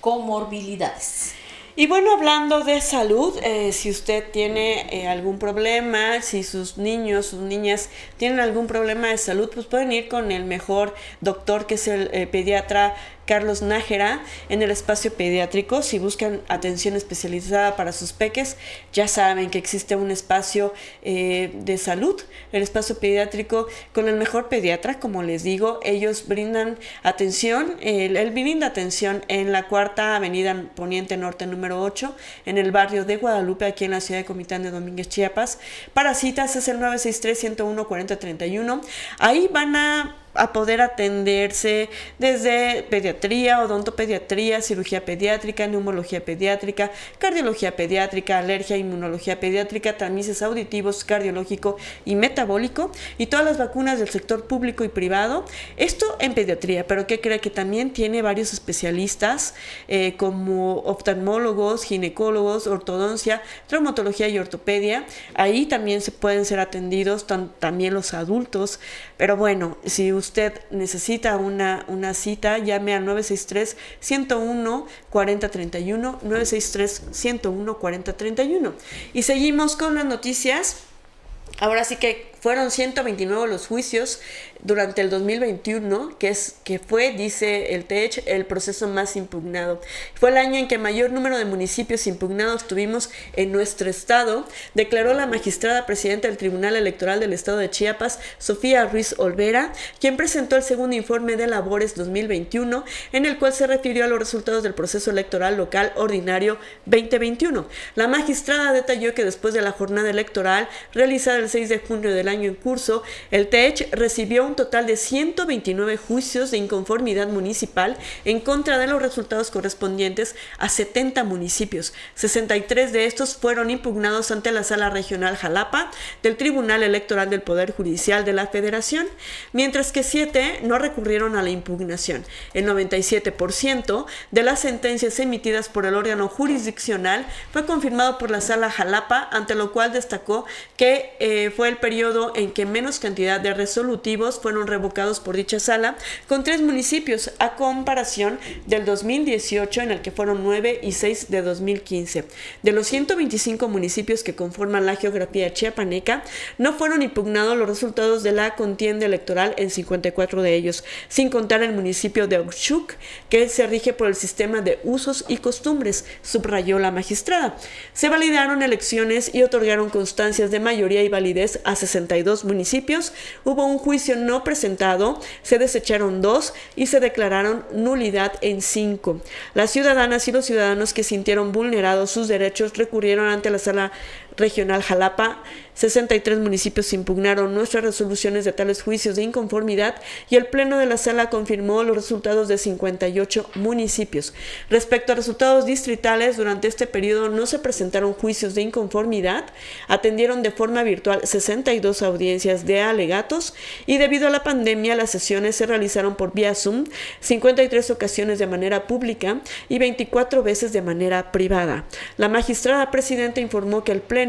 comorbilidades. Y bueno, hablando de salud, eh, si usted tiene eh, algún problema, si sus niños, sus niñas tienen algún problema de salud, pues pueden ir con el mejor doctor que es el eh, pediatra Carlos Nájera en el espacio pediátrico. Si buscan atención especializada para sus peques, ya saben que existe un espacio eh, de salud, el espacio pediátrico con el mejor pediatra, como les digo. Ellos brindan atención, el, el brinda atención en la cuarta avenida Poniente Norte número 8, en el barrio de Guadalupe, aquí en la ciudad de Comitán de Domínguez, Chiapas. Para citas es el 963 101 4031. Ahí van a a poder atenderse desde pediatría, odontopediatría, cirugía pediátrica, neumología pediátrica, cardiología pediátrica, alergia, inmunología pediátrica, tamices auditivos, cardiológico y metabólico y todas las vacunas del sector público y privado. Esto en pediatría, pero que cree que también tiene varios especialistas eh, como oftalmólogos, ginecólogos, ortodoncia, traumatología y ortopedia. Ahí también se pueden ser atendidos también los adultos. Pero bueno, si usted usted necesita una, una cita, llame al 963-101-4031, 963-101-4031. Y seguimos con las noticias. Ahora sí que fueron 129 los juicios durante el 2021, que, es, que fue, dice el TECH, el proceso más impugnado. Fue el año en que mayor número de municipios impugnados tuvimos en nuestro estado, declaró la magistrada presidenta del Tribunal Electoral del Estado de Chiapas, Sofía Ruiz Olvera, quien presentó el segundo informe de labores 2021, en el cual se refirió a los resultados del proceso electoral local ordinario 2021. La magistrada detalló que después de la jornada electoral realizada el 6 de junio del año en curso, el TECH recibió un total de 129 juicios de inconformidad municipal en contra de los resultados correspondientes a 70 municipios. 63 de estos fueron impugnados ante la Sala Regional Jalapa del Tribunal Electoral del Poder Judicial de la Federación, mientras que 7 no recurrieron a la impugnación. El 97% de las sentencias emitidas por el órgano jurisdiccional fue confirmado por la Sala Jalapa, ante lo cual destacó que eh, fue el periodo en que menos cantidad de resolutivos fueron revocados por dicha sala, con tres municipios, a comparación del 2018 en el que fueron nueve y seis de 2015. De los 125 municipios que conforman la geografía chiapaneca, no fueron impugnados los resultados de la contienda electoral en 54 de ellos, sin contar el municipio de Oxchuc, que se rige por el sistema de usos y costumbres, subrayó la magistrada. Se validaron elecciones y otorgaron constancias de mayoría y validez a 62 municipios, hubo un juicio no presentado, se desecharon dos y se declararon nulidad en cinco. Las ciudadanas y los ciudadanos que sintieron vulnerados sus derechos recurrieron ante la sala regional Jalapa 63 municipios impugnaron nuestras resoluciones de tales juicios de inconformidad y el Pleno de la Sala confirmó los resultados de 58 municipios. Respecto a resultados distritales, durante este periodo no se presentaron juicios de inconformidad, atendieron de forma virtual 62 audiencias de alegatos y debido a la pandemia las sesiones se realizaron por vía Zoom, 53 ocasiones de manera pública y 24 veces de manera privada. La magistrada presidenta informó que el Pleno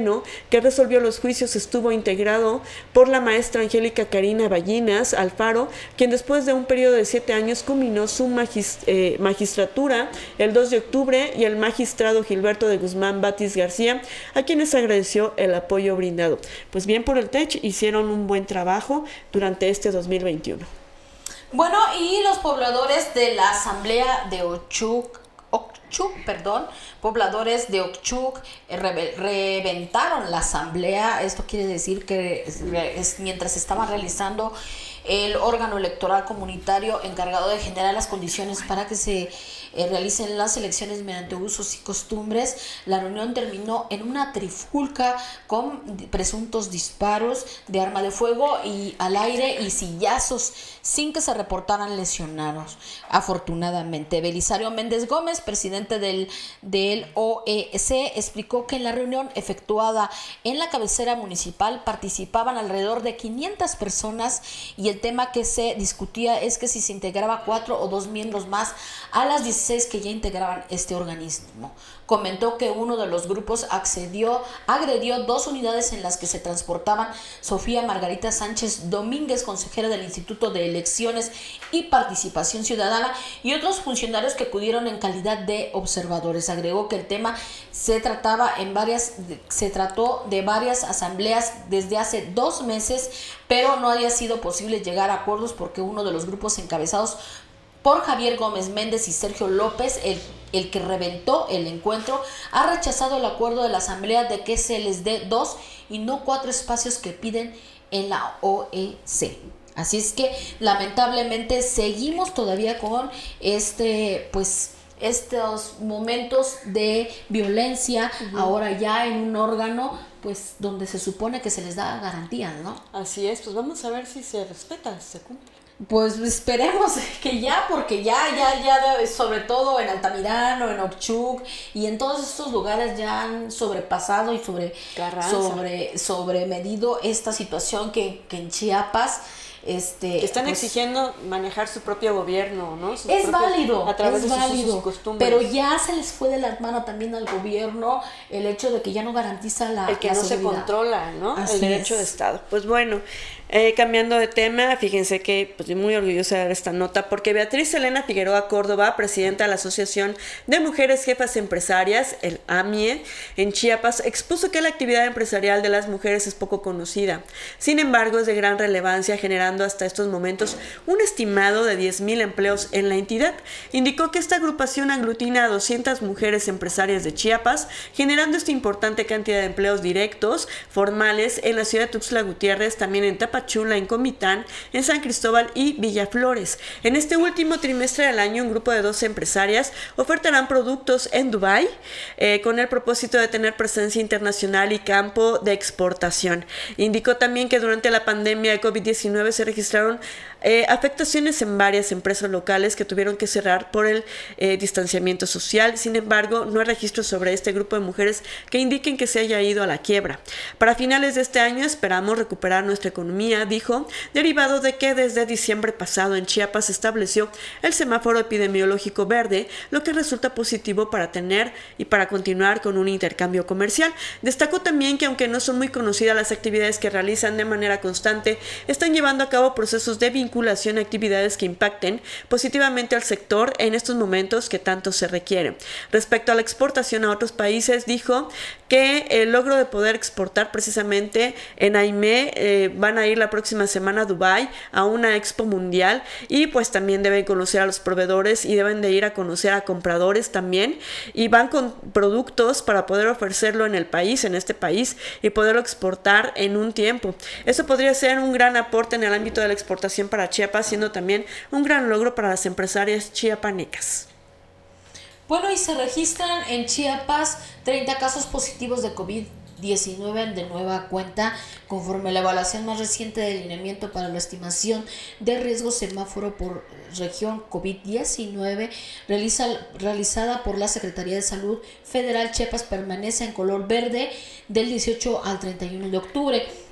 que resolvió los juicios estuvo integrado por la maestra Angélica Karina Ballinas Alfaro, quien después de un periodo de siete años culminó su eh, magistratura el 2 de octubre, y el magistrado Gilberto de Guzmán Batis García, a quienes agradeció el apoyo brindado. Pues bien por el TECH hicieron un buen trabajo durante este 2021. Bueno, y los pobladores de la Asamblea de Ochuc perdón, pobladores de Okchuk eh, reventaron la asamblea. Esto quiere decir que es, mientras estaban realizando el órgano electoral comunitario encargado de generar las condiciones para que se eh, realicen las elecciones mediante usos y costumbres. La reunión terminó en una trifulca con presuntos disparos de arma de fuego y al aire y sillazos sin que se reportaran lesionados. Afortunadamente, Belisario Méndez Gómez, presidente del, del OEC, explicó que en la reunión efectuada en la cabecera municipal participaban alrededor de 500 personas y el tema que se discutía es que si se integraba cuatro o dos miembros más a las 16 que ya integraban este organismo comentó que uno de los grupos accedió, agredió dos unidades en las que se transportaban Sofía Margarita Sánchez Domínguez, consejera del Instituto de Elecciones y Participación Ciudadana, y otros funcionarios que acudieron en calidad de observadores. Agregó que el tema se trataba en varias, se trató de varias asambleas desde hace dos meses, pero no había sido posible llegar a acuerdos porque uno de los grupos encabezados por Javier Gómez Méndez y Sergio López, el, el, que reventó el encuentro, ha rechazado el acuerdo de la Asamblea de que se les dé dos y no cuatro espacios que piden en la OEC. Así es que lamentablemente seguimos todavía con este, pues, estos momentos de violencia, ahora ya en un órgano pues donde se supone que se les da garantías, ¿no? Así es, pues vamos a ver si se respeta, se cumple. Pues esperemos [laughs] que ya, porque ya, ya, ya, sobre todo en Altamirano, en Ochuc y en todos estos lugares ya han sobrepasado y sobre, sobre, sobre medido esta situación que, que en Chiapas este, están pues, exigiendo manejar su propio gobierno, ¿no? es válido, a través es de válido, pero ya se les fue de las manos también al gobierno el hecho de que ya no garantiza la el que no se controla, ¿no? el derecho de Estado. Pues bueno, Eh, cambiando de tema, fíjense que pues, muy orgullosa de esta nota porque Beatriz Elena Figueroa Córdoba, presidenta de la Asociación de Mujeres Jefas Empresarias, el AMIE, en Chiapas, expuso que la actividad empresarial de las mujeres es poco conocida. Sin embargo, es de gran relevancia, generando hasta estos momentos un estimado de 10.000 empleos en la entidad. Indicó que esta agrupación aglutina a 200 mujeres empresarias de Chiapas, generando esta importante cantidad de empleos directos, formales, en la ciudad de Tuxtla Gutiérrez, también en Tapachula, Chula en Comitán, en San Cristóbal y Villaflores. En este último trimestre del año, un grupo de 12 empresarias ofertarán productos en Dubái eh, con el propósito de tener presencia internacional y campo de exportación. Indicó también que durante la pandemia de COVID-19 se registraron eh, afectaciones en varias empresas locales que tuvieron que cerrar por el eh, distanciamiento social. Sin embargo, no hay registros sobre este grupo de mujeres que indiquen que se haya ido a la quiebra. Para finales de este año esperamos recuperar nuestra economía, dijo, derivado de que desde diciembre pasado en Chiapas se estableció el semáforo epidemiológico verde, lo que resulta positivo para tener y para continuar con un intercambio comercial. Destacó también que aunque no son muy conocidas las actividades que realizan de manera constante, están llevando a cabo procesos de vinculación a actividades que impacten positivamente al sector en estos momentos que tanto se requiere. Respecto a la exportación a otros países, dijo que el logro de poder exportar precisamente en AIME eh, van a ir la próxima semana a Dubai a una expo mundial y pues también deben conocer a los proveedores y deben de ir a conocer a compradores también y van con productos para poder ofrecerlo en el país, en este país y poderlo exportar en un tiempo. Eso podría ser un gran aporte en el ámbito de la exportación para Chiapas, siendo también un gran logro para las empresarias chiapanecas. Bueno, y se registran en Chiapas 30 casos positivos de COVID-19 de nueva cuenta, conforme a la evaluación más reciente de alineamiento para la estimación de riesgo semáforo por región COVID-19 realizada por la Secretaría de Salud Federal. Chiapas permanece en color verde del 18 al 31 de octubre.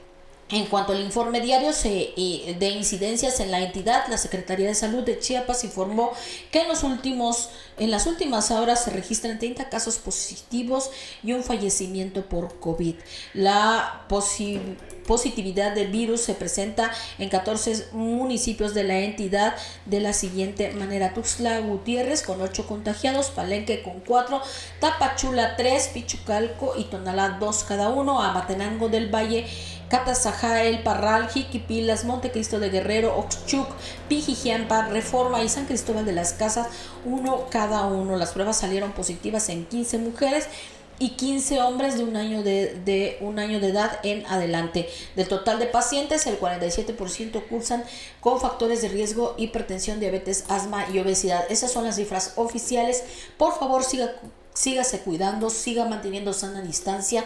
En cuanto al informe diario de incidencias en la entidad, la Secretaría de Salud de Chiapas informó que en, los últimos, en las últimas horas se registran 30 casos positivos y un fallecimiento por COVID. La positividad del virus se presenta en 14 municipios de la entidad de la siguiente manera. Tuxtla Gutiérrez con 8 contagiados, Palenque con 4, Tapachula 3, Pichucalco y Tonalá 2 cada uno, Amatenango del Valle Catazajá, El Parral, Jiquipilas, Montecristo de Guerrero, Oxchuc, Pijijiampa, Reforma y San Cristóbal de las Casas, uno cada uno. Las pruebas salieron positivas en 15 mujeres y 15 hombres de un año de, de, un año de edad en adelante. Del total de pacientes, el 47% cursan con factores de riesgo, hipertensión, diabetes, asma y obesidad. Esas son las cifras oficiales. Por favor, siga sígase cuidando, siga manteniendo sana distancia,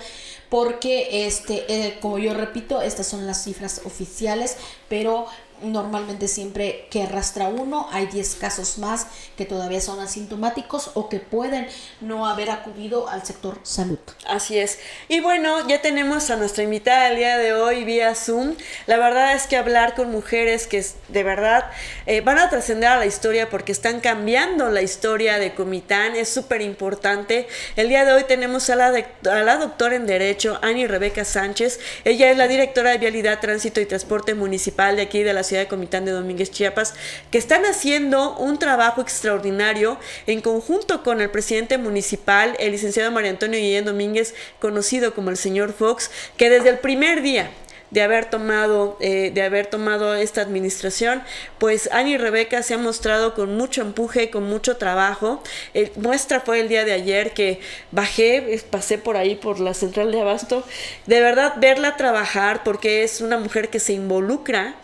porque este, eh, como yo repito, estas son las cifras oficiales, pero normalmente siempre que arrastra uno hay 10 casos más que todavía son asintomáticos o que pueden no haber acudido al sector salud. Así es. Y bueno, ya tenemos a nuestra invitada el día de hoy vía Zoom. La verdad es que hablar con mujeres que de verdad eh, van a trascender a la historia porque están cambiando la historia de Comitán es súper importante. El día de hoy tenemos a la, a la doctora en Derecho, Ani Rebeca Sánchez. Ella es la directora de Vialidad, Tránsito y Transporte Municipal de aquí de la de Comitán de Domínguez, Chiapas, que están haciendo un trabajo extraordinario en conjunto con el presidente municipal, el licenciado María Antonio Guillén Domínguez, conocido como el señor Fox, que desde el primer día de haber tomado eh, de haber tomado esta administración pues Ani Rebeca se ha mostrado con mucho empuje con mucho trabajo. Eh, muestra fue el día de ayer que bajé pasé por ahí por la central de abasto. De verdad verla trabajar porque es una mujer que se involucra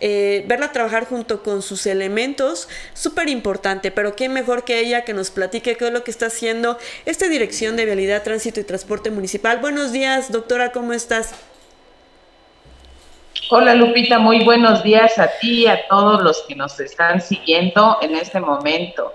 eh, verla trabajar junto con sus elementos súper importante pero qué mejor que ella que nos platique qué es lo que está haciendo esta dirección de vialidad tránsito y transporte municipal. Buenos días doctora cómo estás Hola Lupita, muy buenos días a ti y a todos los que nos están siguiendo en este momento.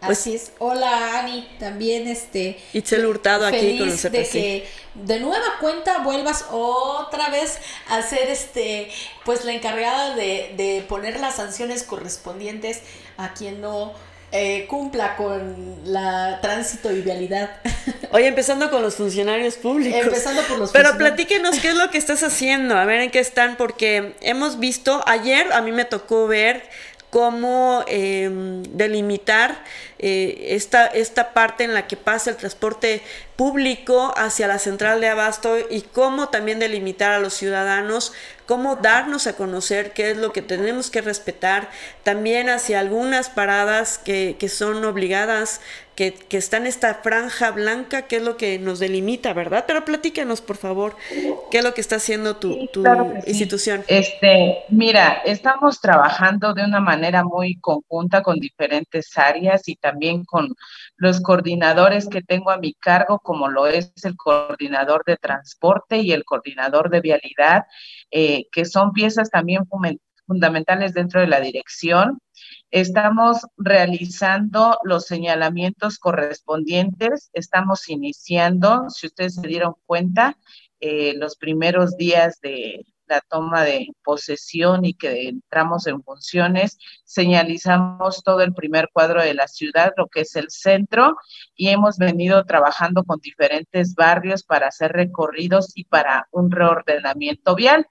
Pues, Así es. Hola Ani, también este. Itzel Hurtado aquí con nosotros. De que de nueva cuenta vuelvas otra vez a ser este, pues la encargada de, de poner las sanciones correspondientes a quien no eh, cumpla con la tránsito y vialidad [laughs] Oye, empezando con los funcionarios públicos. Empezando por los Pero platíquenos qué es lo que estás haciendo, a ver en qué están, porque hemos visto, ayer a mí me tocó ver cómo em, delimitar eh, esta, esta parte en la que pasa el transporte público hacia la central de abasto y cómo también delimitar a los ciudadanos, cómo darnos a conocer qué es lo que tenemos que respetar, también hacia algunas paradas que, que son obligadas, que, que está en esta franja blanca, que es lo que nos delimita, ¿verdad? Pero platícanos, por favor, qué es lo que está haciendo tu, tu institución. Este, mira, estamos trabajando de una manera muy conjunta con diferentes áreas y también con los coordinadores que tengo a mi cargo, como lo es el coordinador de transporte y el coordinador de vialidad, eh, que son piezas también fundamentales dentro de la dirección. Estamos realizando los señalamientos correspondientes, estamos iniciando, si ustedes se dieron cuenta, eh, los primeros días de, la toma de posesión y que entramos en funciones, señalizamos todo el primer cuadro de la ciudad, lo que es el centro, y hemos venido trabajando con diferentes barrios para hacer recorridos y para un reordenamiento vial.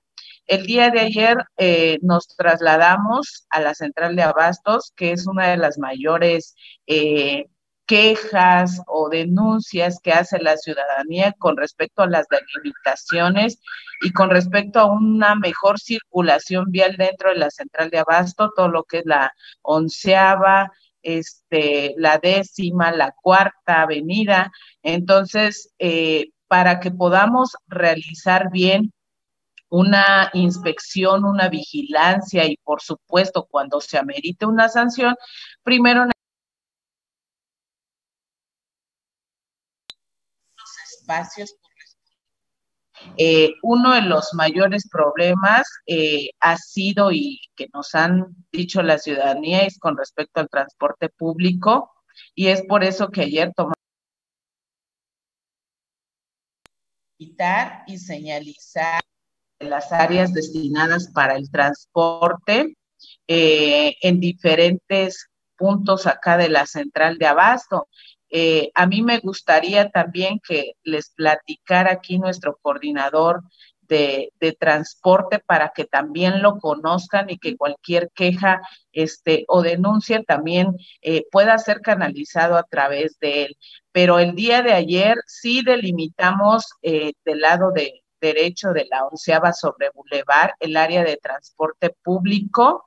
El día de ayer eh, nos trasladamos a la central de abastos, que es una de las mayores eh, quejas o denuncias que hace la ciudadanía con respecto a las delimitaciones y con respecto a una mejor circulación vial dentro de la central de abasto, todo lo que es la onceava, este, la décima, la cuarta avenida. Entonces, eh, para que podamos realizar bien una inspección, una vigilancia y por supuesto cuando se amerite una sanción, primero eh, uno de los mayores problemas eh, ha sido y que nos han dicho la ciudadanía es con respecto al transporte público y es por eso que ayer tomamos y señalizar las áreas destinadas para el transporte eh, en diferentes puntos acá de la central de abasto. Eh, a mí me gustaría también que les platicara aquí nuestro coordinador de, transporte para que también lo conozcan y que cualquier queja este, o denuncia también eh, pueda ser canalizado a través de él. Pero el día de ayer sí delimitamos eh, del lado de derecho de la onceava sobre Boulevard el área de transporte público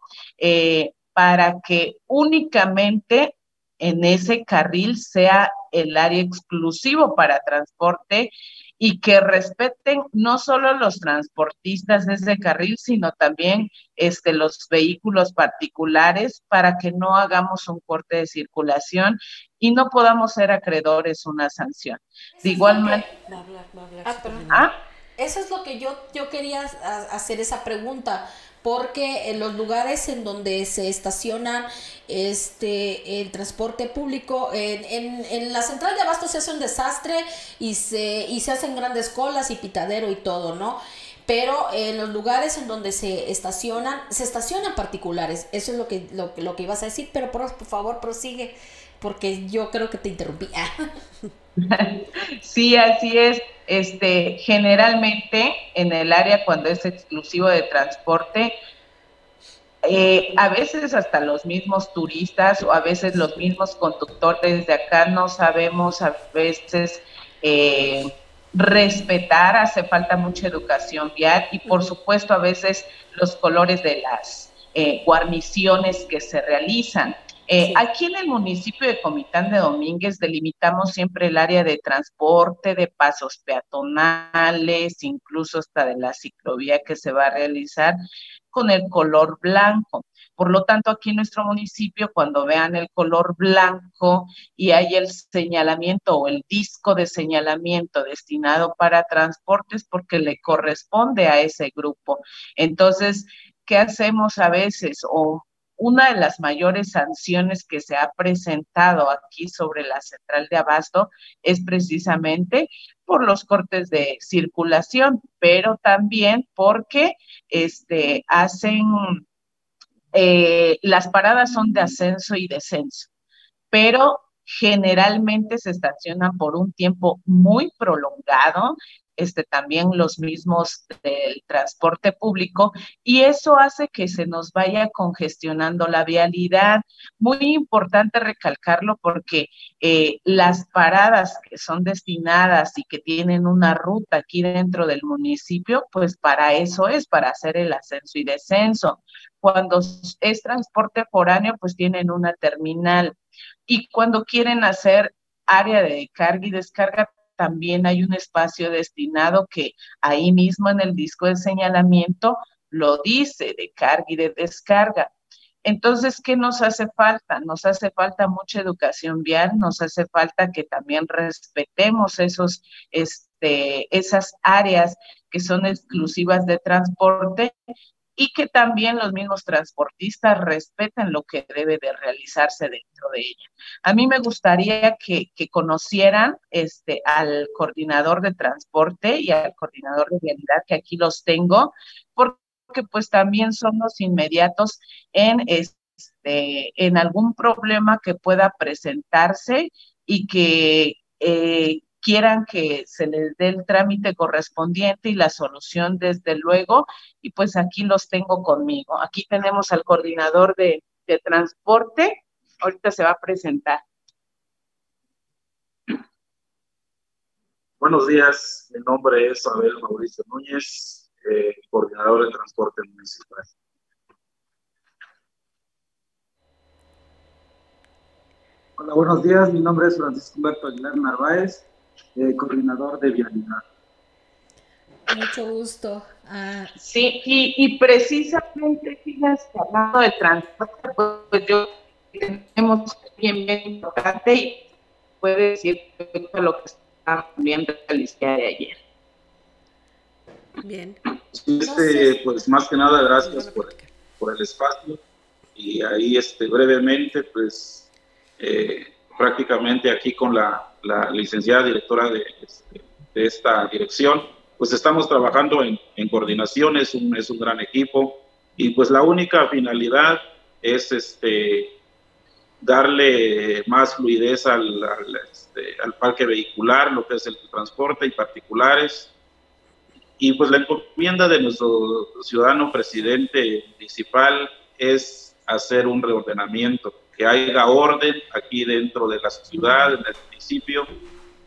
para que únicamente en ese carril sea el área exclusivo para transporte y que respeten no solo los transportistas de ese carril, sino también este, los vehículos particulares para que no hagamos un corte de circulación y no podamos ser acreedores una sanción. De igual manera... Ah, Eso es lo que yo, yo quería hacer esa pregunta porque en los lugares en donde se estacionan este el transporte público en, en, la central de abasto se hace un desastre y se y se hacen grandes colas y pitadero y todo no pero en los lugares en donde se estacionan se estacionan particulares eso es lo que lo, lo que ibas a decir pero por, por favor prosigue porque yo creo que te interrumpí. [laughs] Sí así es este, generalmente en el área cuando es exclusivo de transporte, eh, a veces hasta los mismos turistas o a veces los mismos conductores de acá no sabemos a veces eh, respetar, hace falta mucha educación vial y por supuesto a veces los colores de las eh, guarniciones que se realizan. Eh, aquí en el municipio de Comitán de Domínguez delimitamos siempre el área de transporte, de pasos peatonales, incluso hasta de la ciclovía que se va a realizar con el color blanco. Por lo tanto, aquí en nuestro municipio, cuando vean el color blanco y hay el señalamiento o el disco de señalamiento destinado para transportes, porque le corresponde a ese grupo. Entonces, ¿qué hacemos a veces? O una de las mayores sanciones que se ha presentado aquí sobre la central de abasto es precisamente por los cortes de circulación, pero también porque este, hacen, eh, las paradas son de ascenso y descenso, pero generalmente se estacionan por un tiempo muy prolongado este, también los mismos del transporte público y eso hace que se nos vaya congestionando la vialidad. Muy importante recalcarlo porque eh, las paradas que son destinadas y que tienen una ruta aquí dentro del municipio, pues para eso es, para hacer el ascenso y descenso. Cuando es transporte foráneo, pues tienen una terminal. Y cuando quieren hacer área de carga y descarga, también hay un espacio destinado que ahí mismo en el disco de señalamiento lo dice, de carga y de descarga. Entonces, ¿qué nos hace falta? Nos hace falta mucha educación vial, nos hace falta que también respetemos esos, este, esas áreas que son exclusivas de transporte y que también los mismos transportistas respeten lo que debe de realizarse dentro de ella. A mí me gustaría que, conocieran este, al coordinador de transporte y al coordinador de vialidad, que aquí los tengo, porque pues también son los inmediatos en, este, en algún problema que pueda presentarse y que eh, quieran que se les dé el trámite correspondiente y la solución desde luego, y pues aquí los tengo conmigo. Aquí tenemos al coordinador de, transporte, ahorita se va a presentar. Buenos días, mi nombre es Abel Mauricio Núñez, eh, coordinador de transporte municipal. Hola, buenos días. Mi nombre es Francisco Humberto Aguilar Narváez, eh, coordinador de vialidad. Mucho gusto. Ah, sí, y, precisamente, fíjense, hablando de transporte, pues yo tenemos bien, bien importante y puede decir lo que está bien realista de ayer. Bien. Este, pues más que nada, gracias por, por el espacio. Y ahí, este, brevemente, pues, eh, prácticamente aquí con la, licenciada directora este, de, esta dirección, pues estamos trabajando en, coordinación, es un, es un gran equipo y pues la única finalidad es este, darle más fluidez al, este, al, parque vehicular, lo que es el transporte y particulares. Y pues la encomienda de nuestro ciudadano presidente municipal es hacer un reordenamiento que haya orden aquí dentro de la ciudad, en el municipio,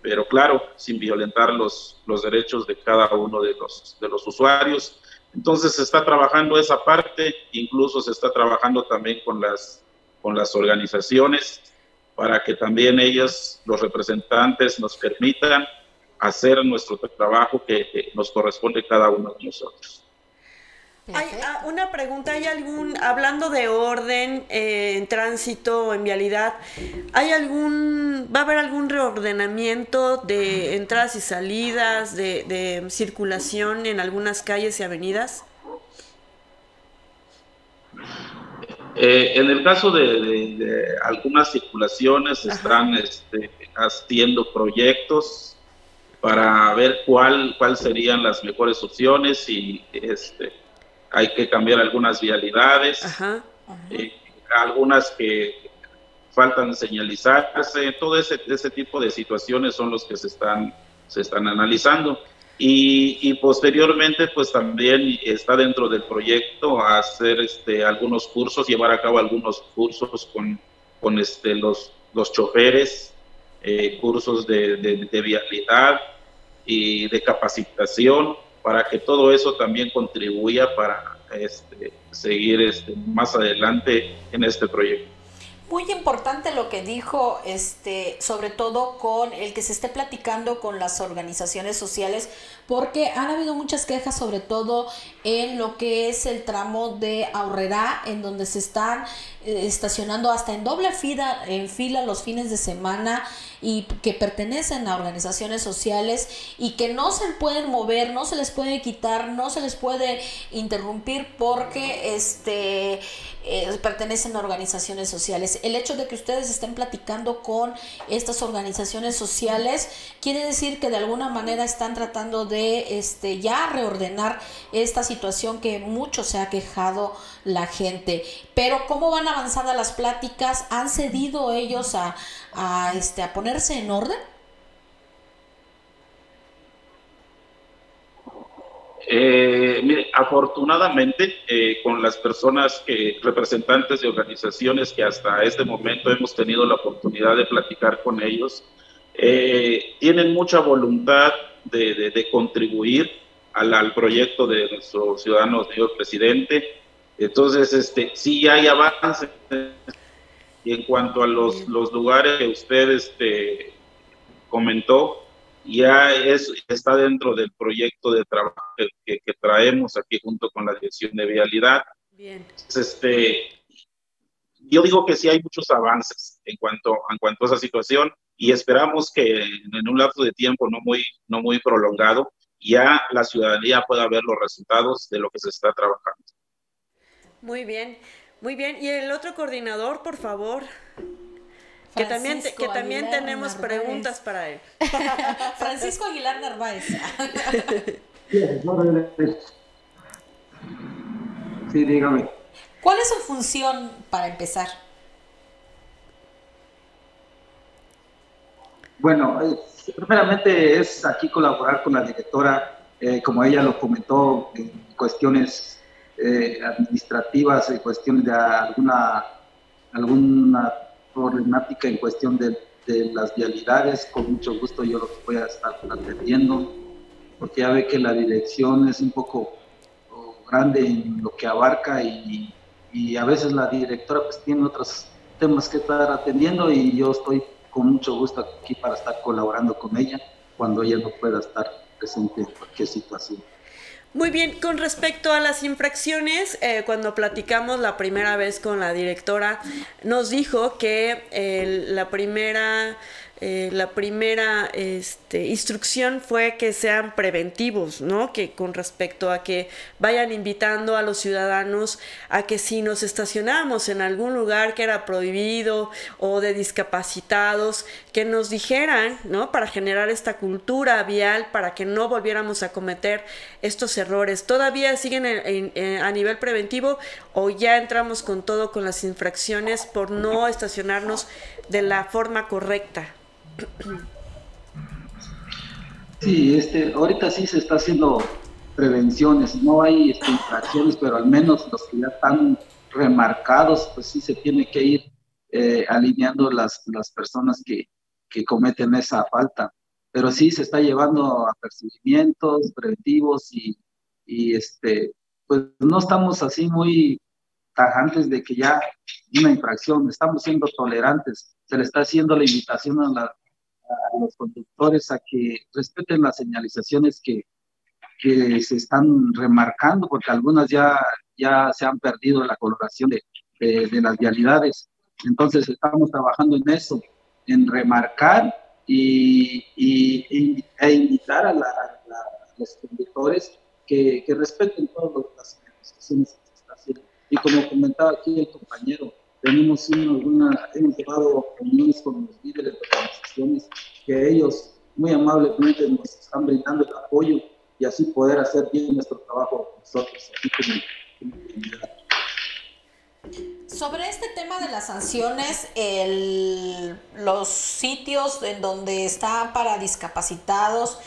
pero claro, sin violentar los, los derechos de cada uno de los, de los usuarios. Entonces se está trabajando esa parte, incluso se está trabajando también con las, con las organizaciones para que también ellas, los representantes, nos permitan hacer nuestro trabajo que nos corresponde cada uno de nosotros. Hay ah, una pregunta, ¿hay algún, hablando de orden eh, en tránsito, en vialidad, ¿hay algún, va a haber algún reordenamiento de entradas y salidas, de, circulación en algunas calles y avenidas? Eh, en el caso de, algunas circulaciones están este, haciendo proyectos para ver cuál, cuál serían las mejores opciones y este, hay que cambiar algunas vialidades, eh, algunas que faltan señalizarse, todo ese, ese tipo de situaciones son los que se están, se están analizando. Y, posteriormente, pues también está dentro del proyecto hacer este, algunos cursos, llevar a cabo algunos cursos con, con este, los, los choferes, eh, cursos de, de vialidad y de capacitación para que todo eso también contribuya para este, seguir este, más adelante en este proyecto. Muy importante lo que dijo, este, sobre todo con el que se esté platicando con las organizaciones sociales, porque han habido muchas quejas, sobre todo en lo que es el tramo de Aurrera, en donde se están eh, estacionando hasta en doble fila, en fila los fines de semana y que pertenecen a organizaciones sociales y que no se pueden mover, no se les puede quitar, no se les puede interrumpir porque este eh, pertenecen a organizaciones sociales. El hecho de que ustedes estén platicando con estas organizaciones sociales quiere decir que de alguna manera están tratando de este ya reordenar esta situación que mucho se ha quejado la gente. Pero ¿cómo van avanzadas las pláticas? ¿Han cedido ellos a, a, este, a ponerse en orden? Eh, mire, afortunadamente, eh, con las personas que, representantes de organizaciones que hasta este momento hemos tenido la oportunidad de platicar con ellos, eh, tienen mucha voluntad de, de, contribuir al, al, proyecto de nuestro ciudadano señor presidente. Entonces, este, sí hay avances. Y en cuanto a los, los lugares que usted este, comentó, ya es, está dentro del proyecto de trabajo que, que, traemos aquí junto con la Dirección de Vialidad. Bien. Este, yo digo que sí hay muchos avances en cuanto, en cuanto a esa situación y esperamos que en un lapso de tiempo no muy, no muy prolongado ya la ciudadanía pueda ver los resultados de lo que se está trabajando. Muy bien, muy bien. Y el otro coordinador, por favor que también, que también tenemos preguntas para él. [laughs] Francisco Aguilar Narváez. [laughs] sí, dígame. ¿Cuál es su función para empezar? Bueno, primeramente es aquí colaborar con la directora, eh, como ella lo comentó, en cuestiones eh, administrativas, en cuestiones de alguna, alguna problemática en cuestión de, de, las vialidades, con mucho gusto yo lo voy a estar atendiendo, porque ya ve que la dirección es un poco grande en lo que abarca y, y a veces la directora pues tiene otros temas que estar atendiendo y yo estoy con mucho gusto aquí para estar colaborando con ella cuando ella no pueda estar presente en cualquier situación. Muy bien, con respecto a las infracciones, eh, cuando platicamos la primera vez con la directora, nos dijo que la primera eh, la primera este, instrucción fue que sean preventivos, ¿no? Que con respecto a que vayan invitando a los ciudadanos a que si nos estacionamos en algún lugar que era prohibido o de discapacitados, que nos dijeran, ¿no? Para generar esta cultura vial, para que no volviéramos a cometer estos errores. ¿Todavía siguen a nivel preventivo o ya entramos con todo con las infracciones por no estacionarnos de la forma correcta? Sí, este, ahorita sí se está haciendo prevenciones, no hay este, infracciones, pero al menos los que ya están remarcados, pues sí se tiene que ir eh, alineando las, las personas que, que cometen esa falta. Pero sí se está llevando a percibimientos preventivos y, y este, pues no estamos así muy tajantes de que ya una infracción, estamos siendo tolerantes, se le está haciendo la invitación a la, a los conductores a que respeten las señalizaciones que, que se están remarcando, porque algunas ya, ya se han perdido la coloración de, de, las vialidades. Entonces estamos trabajando en eso, en remarcar y, y, e invitar a, la, los conductores que, que respeten todas las señalizaciones que se están haciendo. Y como comentaba aquí el compañero, tenemos alguna, hemos llevado reuniones con los líderes de organizaciones que ellos muy amablemente nos están brindando el apoyo y así poder hacer bien nuestro trabajo nosotros, Sobre este tema de las sanciones, el, los sitios en donde está para discapacitados,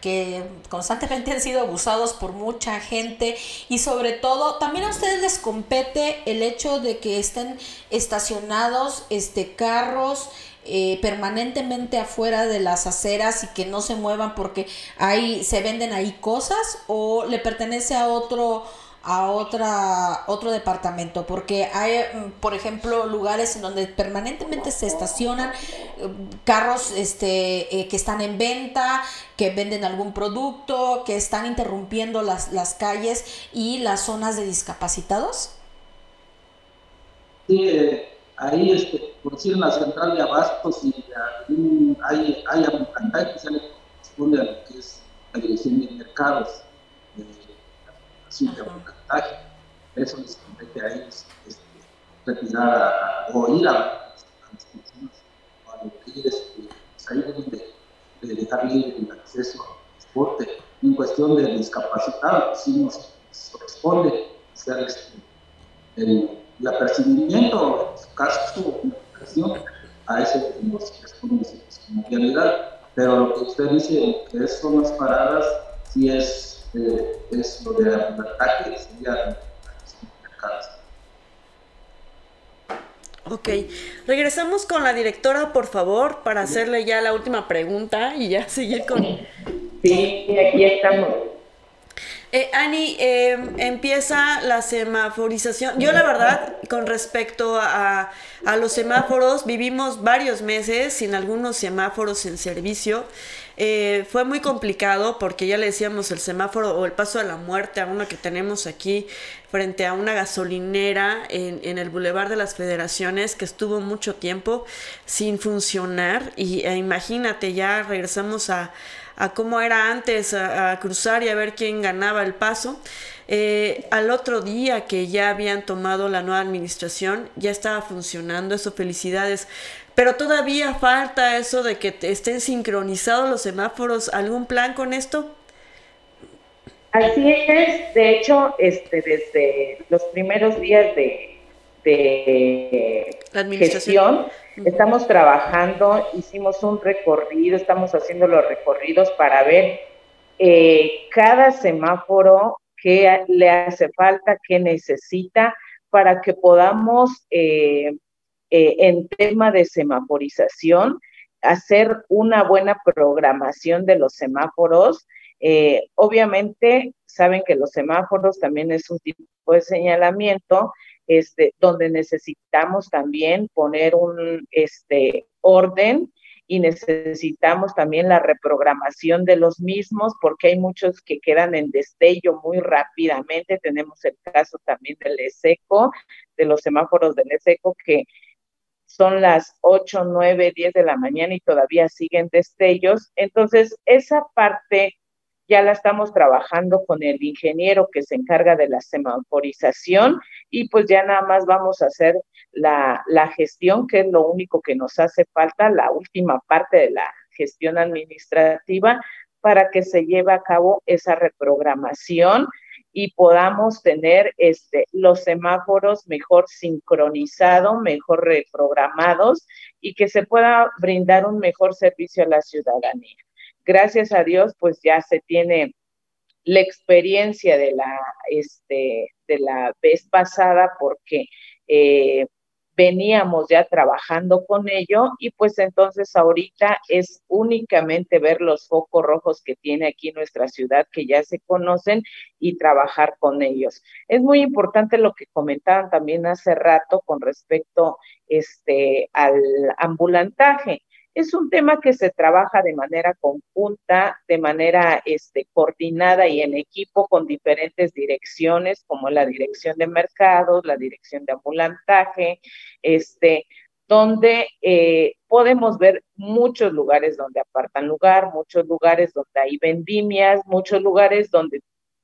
que constantemente han sido abusados por mucha gente y sobre todo también a ustedes les compete el hecho de que estén estacionados este carros eh, permanentemente afuera de las aceras y que no se muevan porque ahí se venden ahí cosas o le pertenece a otro a otra, otro departamento, porque hay, mm, por ejemplo, lugares en donde permanentemente se estacionan eh, carros este, eh, que están en venta, que venden algún producto, que están interrumpiendo las, las calles y las zonas de discapacitados. Sí, eh, ahí, este, por decir, en la central de abastos y hay, hay que se le corresponde a lo que es la dirección de mercados de aprendizaje. Eso les compete a ellos este, retirar o ir a, las personas a que pues, ahí deben de, de dejar libre el acceso al transporte. En cuestión de discapacidad, pues sí nos corresponde hacer este, el, el apercibimiento, caso, a ese como realidad. Pero lo que usted dice, que son las paradas, sí es, eh, es lo de ataque, sería Ok, regresamos con la directora, por favor, para hacerle ya la última pregunta y ya [laughs] seguir con... Sí, aquí estamos. Eh, Ani, em, empieza la semaforización. Yo la verdad, con respecto a, a, los semáforos, vivimos varios meses sin algunos semáforos en servicio. Eh, fue muy complicado porque ya le decíamos el semáforo o el paso de la muerte a uno que tenemos aquí frente a una gasolinera en, en el Boulevard de las Federaciones que estuvo mucho tiempo sin funcionar. Y e imagínate, ya regresamos a a cómo era antes, a, cruzar y a ver quién ganaba el paso. Eh, al otro día que ya habían tomado la nueva administración, ya estaba funcionando, eso felicidades. Pero todavía falta eso de que estén sincronizados los semáforos. ¿Algún plan con esto? Así es, de hecho, este, desde los primeros días de, de la gestión, Estamos trabajando, hicimos un recorrido, estamos haciendo los recorridos para ver eh, cada semáforo qué le hace falta, qué necesita para que podamos, eh, eh, en tema de semaforización, hacer una buena programación de los semáforos. obviamente, saben que los semáforos también es un tipo de señalamiento este, donde necesitamos también poner un este, orden y necesitamos también la reprogramación de los mismos porque hay muchos que quedan en destello muy rápidamente. Tenemos el caso también del ESECO, de los semáforos del ESECO que son las 8, 9, 10 de la mañana y todavía siguen destellos. Entonces, esa parte ya la estamos trabajando con el ingeniero que se encarga de la semaforización y pues ya nada más vamos a hacer la, gestión, que es lo único que nos hace falta, la última parte de la gestión administrativa para que se lleve a cabo esa reprogramación y podamos tener este, los semáforos mejor sincronizados, mejor reprogramados y que se pueda brindar un mejor servicio a la ciudadanía gracias a Dios, pues ya se tiene la experiencia de la, este, de la vez pasada porque eh, veníamos ya trabajando con ello y pues entonces ahorita es únicamente ver los focos rojos que tiene aquí nuestra ciudad que ya se conocen y trabajar con ellos. Es muy importante lo que comentaban también hace rato con respecto este, al ambulantaje. Es un tema que se trabaja de manera conjunta, de manera este, coordinada y en equipo con diferentes direcciones, como la dirección de mercados, la dirección de ambulantaje, este, donde eh, podemos ver muchos lugares donde apartan lugar, muchos lugares donde hay vendimias, muchos lugares donde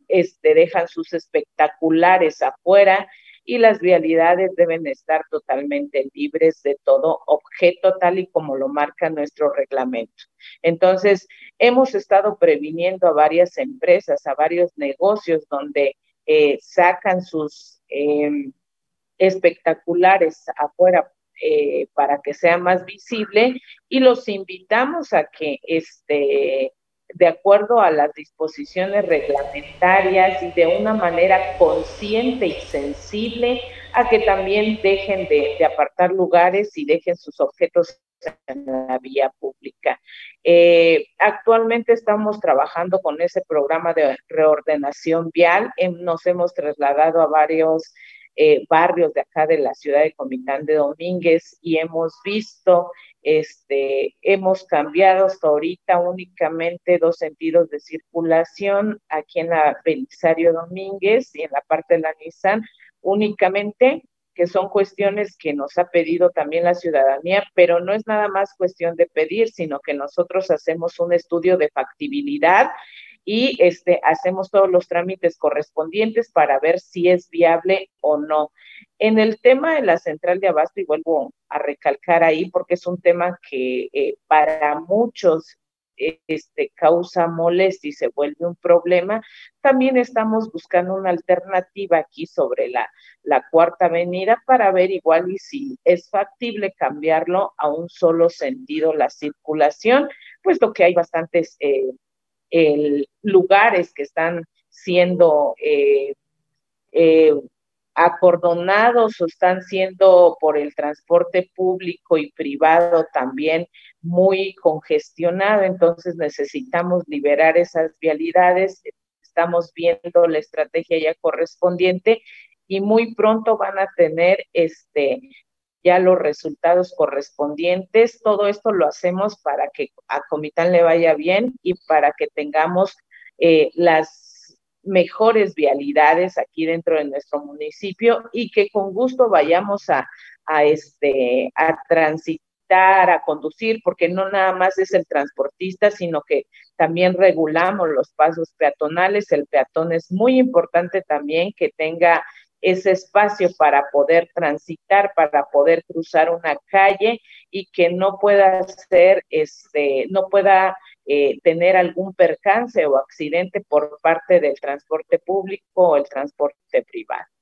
este, dejan sus espectaculares afuera y las vialidades deben estar totalmente libres de todo objeto tal y como lo marca nuestro reglamento. Entonces, hemos estado previniendo a varias empresas, a varios negocios donde eh, sacan sus em, espectaculares afuera eh, para que sea más visible y los invitamos a que este de acuerdo a las disposiciones reglamentarias y de una manera consciente y sensible a que también dejen de, apartar lugares y dejen sus objetos en la vía pública. Eh, actualmente estamos trabajando con ese programa de reordenación vial. nos hemos trasladado a varios eh, barrios de acá de la ciudad de Comitán de Domínguez y hemos visto este, hemos cambiado hasta ahorita únicamente dos sentidos de circulación aquí en la Belisario Domínguez y en la parte de la Nissan, únicamente que son cuestiones que nos ha pedido también la ciudadanía, pero no es nada más cuestión de pedir, sino que nosotros hacemos un estudio de factibilidad y este, hacemos todos los trámites correspondientes para ver si es viable o no. En el tema de la central de abasto, y vuelvo a recalcar ahí porque es un tema que eh, para muchos este, causa molestia y se vuelve un problema, también estamos buscando una alternativa aquí sobre la, la cuarta avenida para ver igual y si es factible cambiarlo a un solo sentido la circulación, puesto que hay bastantes eh, lugares que están siendo eh, eh, acordonados o están siendo por el transporte público y privado también muy congestionado, entonces necesitamos liberar esas vialidades, estamos viendo la estrategia ya correspondiente y muy pronto van a tener este ya los resultados correspondientes. Todo esto lo hacemos para que a Comitán le vaya bien y para que tengamos eh, las mejores vialidades aquí dentro de nuestro municipio y que con gusto vayamos a, este, a transitar, a conducir, porque no nada más es el transportista, sino que también regulamos los pasos peatonales. El peatón es muy importante también que tenga ese espacio para poder transitar, para poder cruzar una calle y que no pueda ser, este, no pueda eh, tener algún percance o accidente por parte del transporte público o el transporte privado.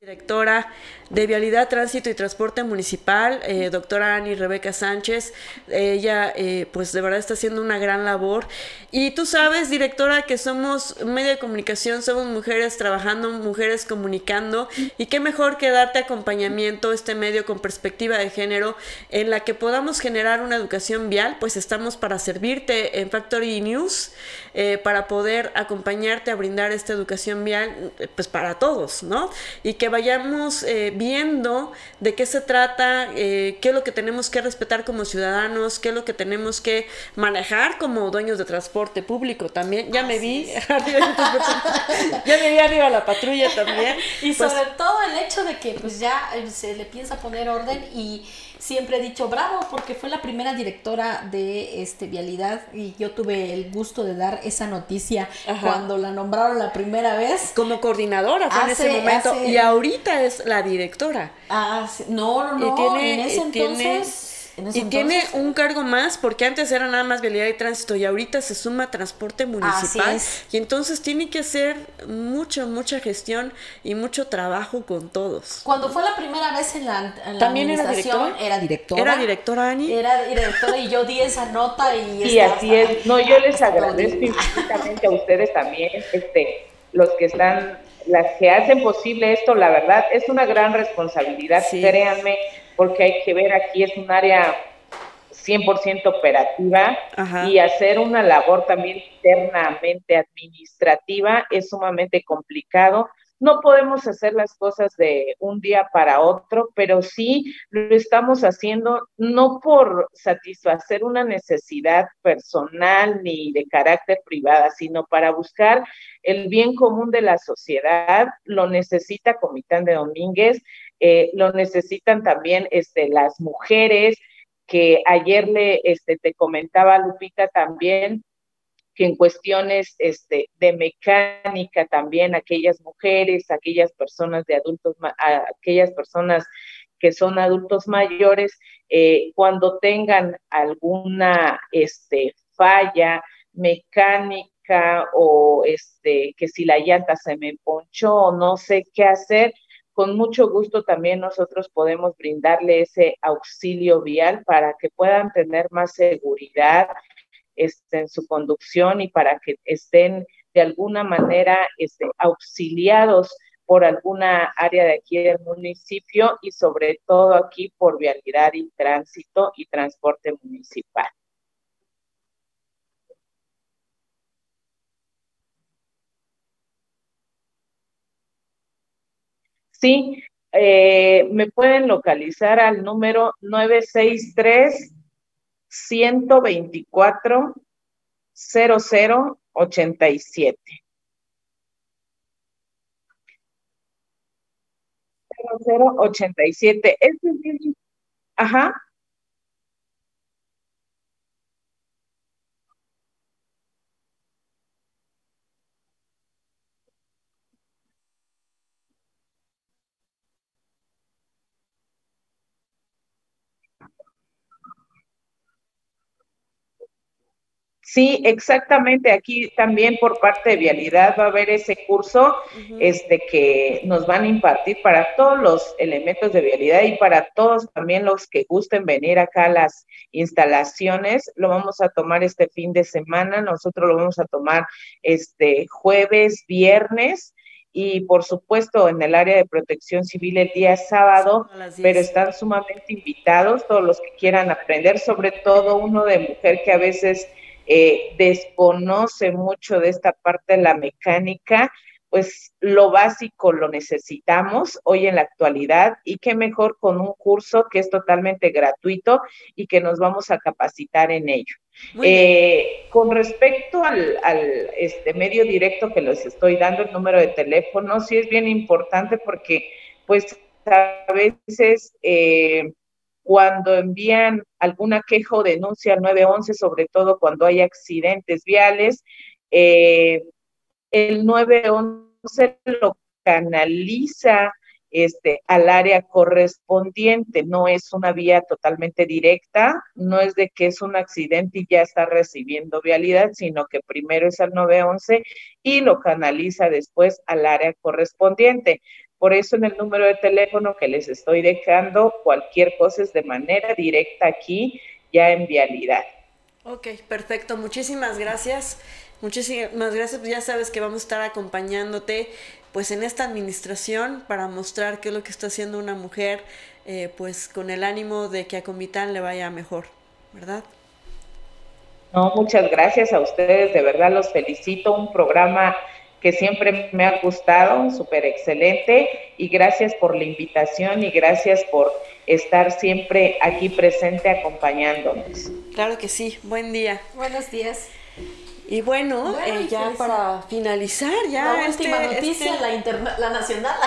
Directora de Vialidad, Tránsito y Transporte Municipal, eh, doctora Ani Rebeca Sánchez. Ella, eh, pues de verdad está haciendo una gran labor. Y tú sabes, directora, que somos medio de comunicación, somos mujeres trabajando, mujeres comunicando. Y qué mejor que darte acompañamiento, este medio con perspectiva de género, en la que podamos generar una educación vial. Pues estamos para servirte en Factory News, eh, para poder acompañarte a brindar esta educación vial, pues para todos, ¿no? Y vayamos viendo de qué se trata, eh, qué es lo que tenemos que respetar como ciudadanos, qué es lo que tenemos que manejar como dueños de transporte público también. Ya me vi, [laughs] ya me vi arriba la patrulla también. [laughs] Y pues sobre todo el hecho de que pues ya eh, se le piensa poner orden y siempre he dicho bravo porque fue la primera directora de este Vialidad y yo tuve el gusto de dar esa noticia cuando la nombraron la primera vez. Como coordinadora fue en ese momento y ahorita es la directora. Ah, no, no, no, tiene, en ese entonces y tiene un cargo más porque antes era nada más vialidad y tránsito y ahorita se suma transporte municipal y entonces tiene que hacer mucho, mucha gestión y mucho trabajo con todos. Cuando fue la primera vez en la, También era directora. Era directora. Era directora, Ani. Era directora y yo di esa nota y... Sí, así es. No, yo les agradezco infinitamente a ustedes también, este, los que están las que hacen posible esto, la verdad, es una gran responsabilidad, créanme, porque hay que ver aquí es un área 100% operativa y hacer una labor también internamente administrativa es sumamente complicado. No podemos hacer las cosas de un día para otro, pero sí lo estamos haciendo no por satisfacer una necesidad personal ni de carácter privada, sino para buscar el bien común de la sociedad. Lo necesita Comitán de Domínguez eh, lo necesitan también este, las mujeres, que ayer le este, te comentaba Lupita también que en cuestiones este, de mecánica también aquellas mujeres, aquellas personas de adultos, aquellas personas que son adultos mayores, eh, cuando tengan alguna este, falla mecánica o este, que si la llanta se me ponchó o no sé qué hacer, con mucho gusto también nosotros podemos brindarle ese auxilio vial para que puedan tener más seguridad este, en su conducción y para que estén de alguna manera este, auxiliados por alguna área de aquí del municipio y sobre todo aquí por vialidad y tránsito y transporte municipal. Sí, eh, me pueden localizar al número 963 124 0087. 0087. Este es Ajá. Sí, exactamente. Aquí también por parte de Vialidad va a haber ese curso este, que nos van a impartir para todos los elementos de vialidad y para todos también los que gusten venir acá a las instalaciones. Lo vamos a tomar este fin de semana. Nosotros lo vamos a tomar este jueves, viernes y por supuesto en el área de protección civil el día sábado, pero están sumamente invitados todos los que quieran aprender, sobre todo uno de mujer que a veces eh, desconoce mucho de esta parte de la mecánica, pues lo básico lo necesitamos hoy en la actualidad y qué mejor con un curso que es totalmente gratuito y que nos vamos a capacitar en ello. Eh, con respecto al, este medio directo que les estoy dando, el número de teléfono, sí es bien importante porque pues a veces eh, cuando envían alguna queja o denuncia al 911, sobre todo cuando hay accidentes viales, eh, el 911 lo canaliza este, al área correspondiente, no es una vía totalmente directa, no es de que es un accidente y ya está recibiendo vialidad, sino que primero es al 911 y lo canaliza después al área correspondiente. Por eso en el número de teléfono que les estoy dejando, cualquier cosa es de manera directa aquí, ya en vialidad. Ok, perfecto. Muchísimas gracias. Muchísimas gracias. Pues ya sabes que vamos a estar acompañándote pues en esta administración para mostrar qué es lo que está haciendo una mujer eh, pues con el ánimo de que a Comitán le vaya mejor, ¿verdad? No, muchas gracias a ustedes, de verdad los felicito, un programa que siempre me ha gustado, súper excelente, y gracias por la invitación y gracias por estar siempre aquí presente acompañándonos. Claro que sí, buen día. Buenos días. Y bueno, eh, ya para finalizar, ya la última este, noticia, este la, la nacional. [laughs]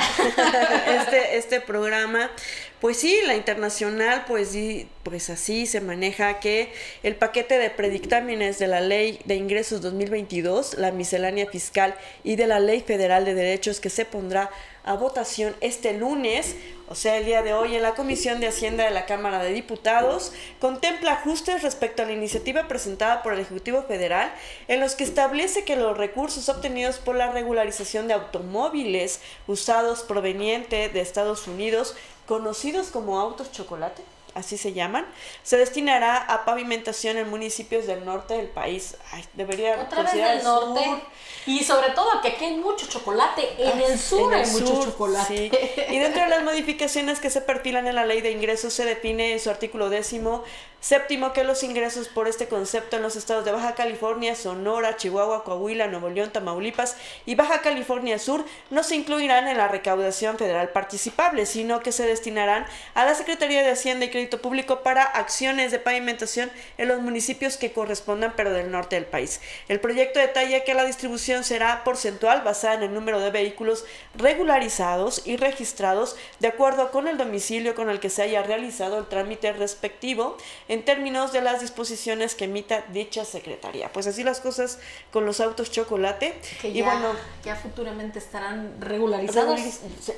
[laughs] este, este programa, pues sí, la internacional, pues, pues así se maneja que el paquete de predictámenes de la Ley de Ingresos 2022, la miscelánea fiscal y de la Ley Federal de Derechos que se pondrá a votación este lunes, o sea, el día de hoy, en la Comisión de Hacienda de la Cámara de Diputados, contempla ajustes respecto a la iniciativa presentada por el Ejecutivo Federal, en los que establece que los recursos obtenidos por la regularización de automóviles usados proveniente de Estados Unidos, conocidos como autos chocolate, así se llaman, se destinará a pavimentación en municipios del norte del país. Ay, debería Otra vez del norte. Y sobre todo que aquí hay mucho chocolate, en el sur hay mucho chocolate. Y dentro de las modificaciones que se perfilan en la ley de ingresos se define en su artículo décimo Séptimo, que los ingresos por este concepto en los estados de Baja California, Sonora, Chihuahua, Coahuila, Nuevo León, Tamaulipas y Baja California Sur no se incluirán en la recaudación federal participable, sino que se destinarán a la Secretaría de Hacienda y Crédito Público para acciones de pavimentación en los municipios que correspondan, pero del norte del país. El proyecto detalla que la distribución será porcentual basada en el número de vehículos regularizados y registrados de acuerdo con el domicilio con el que se haya realizado el trámite respectivo en términos de las disposiciones que emita dicha secretaría. Pues así las cosas con los autos chocolate. y ya, bueno, ya futuramente estarán regularizados.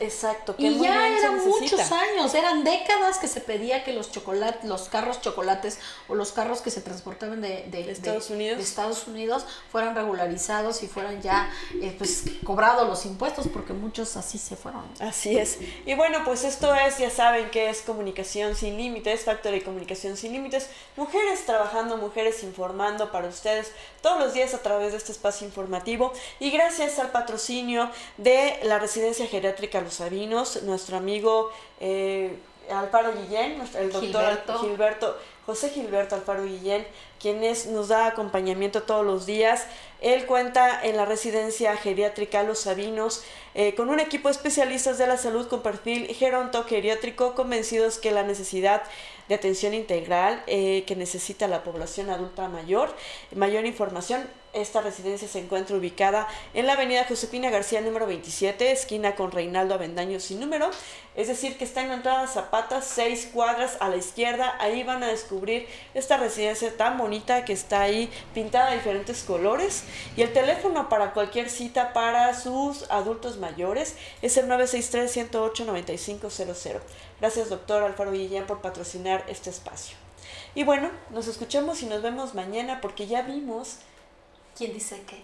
exacto. y ya eran muchos años, eran décadas que se pedía que los chocolates, los carros chocolates o los carros que se transportaban de, Estados, Unidos? Estados Unidos fueran regularizados y fueran ya eh, pues cobrados los impuestos porque muchos así se fueron. Así es. Y bueno, pues esto es, ya saben que es comunicación sin límites, factor de comunicación sin límites mujeres trabajando, mujeres informando para ustedes todos los días a través de este espacio informativo y gracias al patrocinio de la residencia geriátrica Los Sabinos, nuestro amigo eh, Alfaro Guillén, el doctor Gilberto. José Gilberto Alfaro Guillén, quien nos da acompañamiento todos los días. Él cuenta en la residencia geriátrica Los Sabinos eh, con un equipo de especialistas de la salud con perfil geronto geriátrico convencidos que la necesidad de atención integral eh, que necesita la población adulta mayor. Mayor información, esta residencia se encuentra ubicada en la avenida Josefina García número 27, esquina con Reinaldo Avendaño sin número, es decir, que está en la entrada Zapata, seis cuadras a la izquierda, ahí van a descubrir esta residencia tan bonita que está ahí pintada de diferentes colores y el teléfono para cualquier cita para sus adultos mayores es el 963 108 9500. Gracias, doctor Alfaro Guillén, por patrocinar este espacio. Y bueno, nos escuchamos y nos vemos mañana porque ya vimos... ¿Quién dice qué?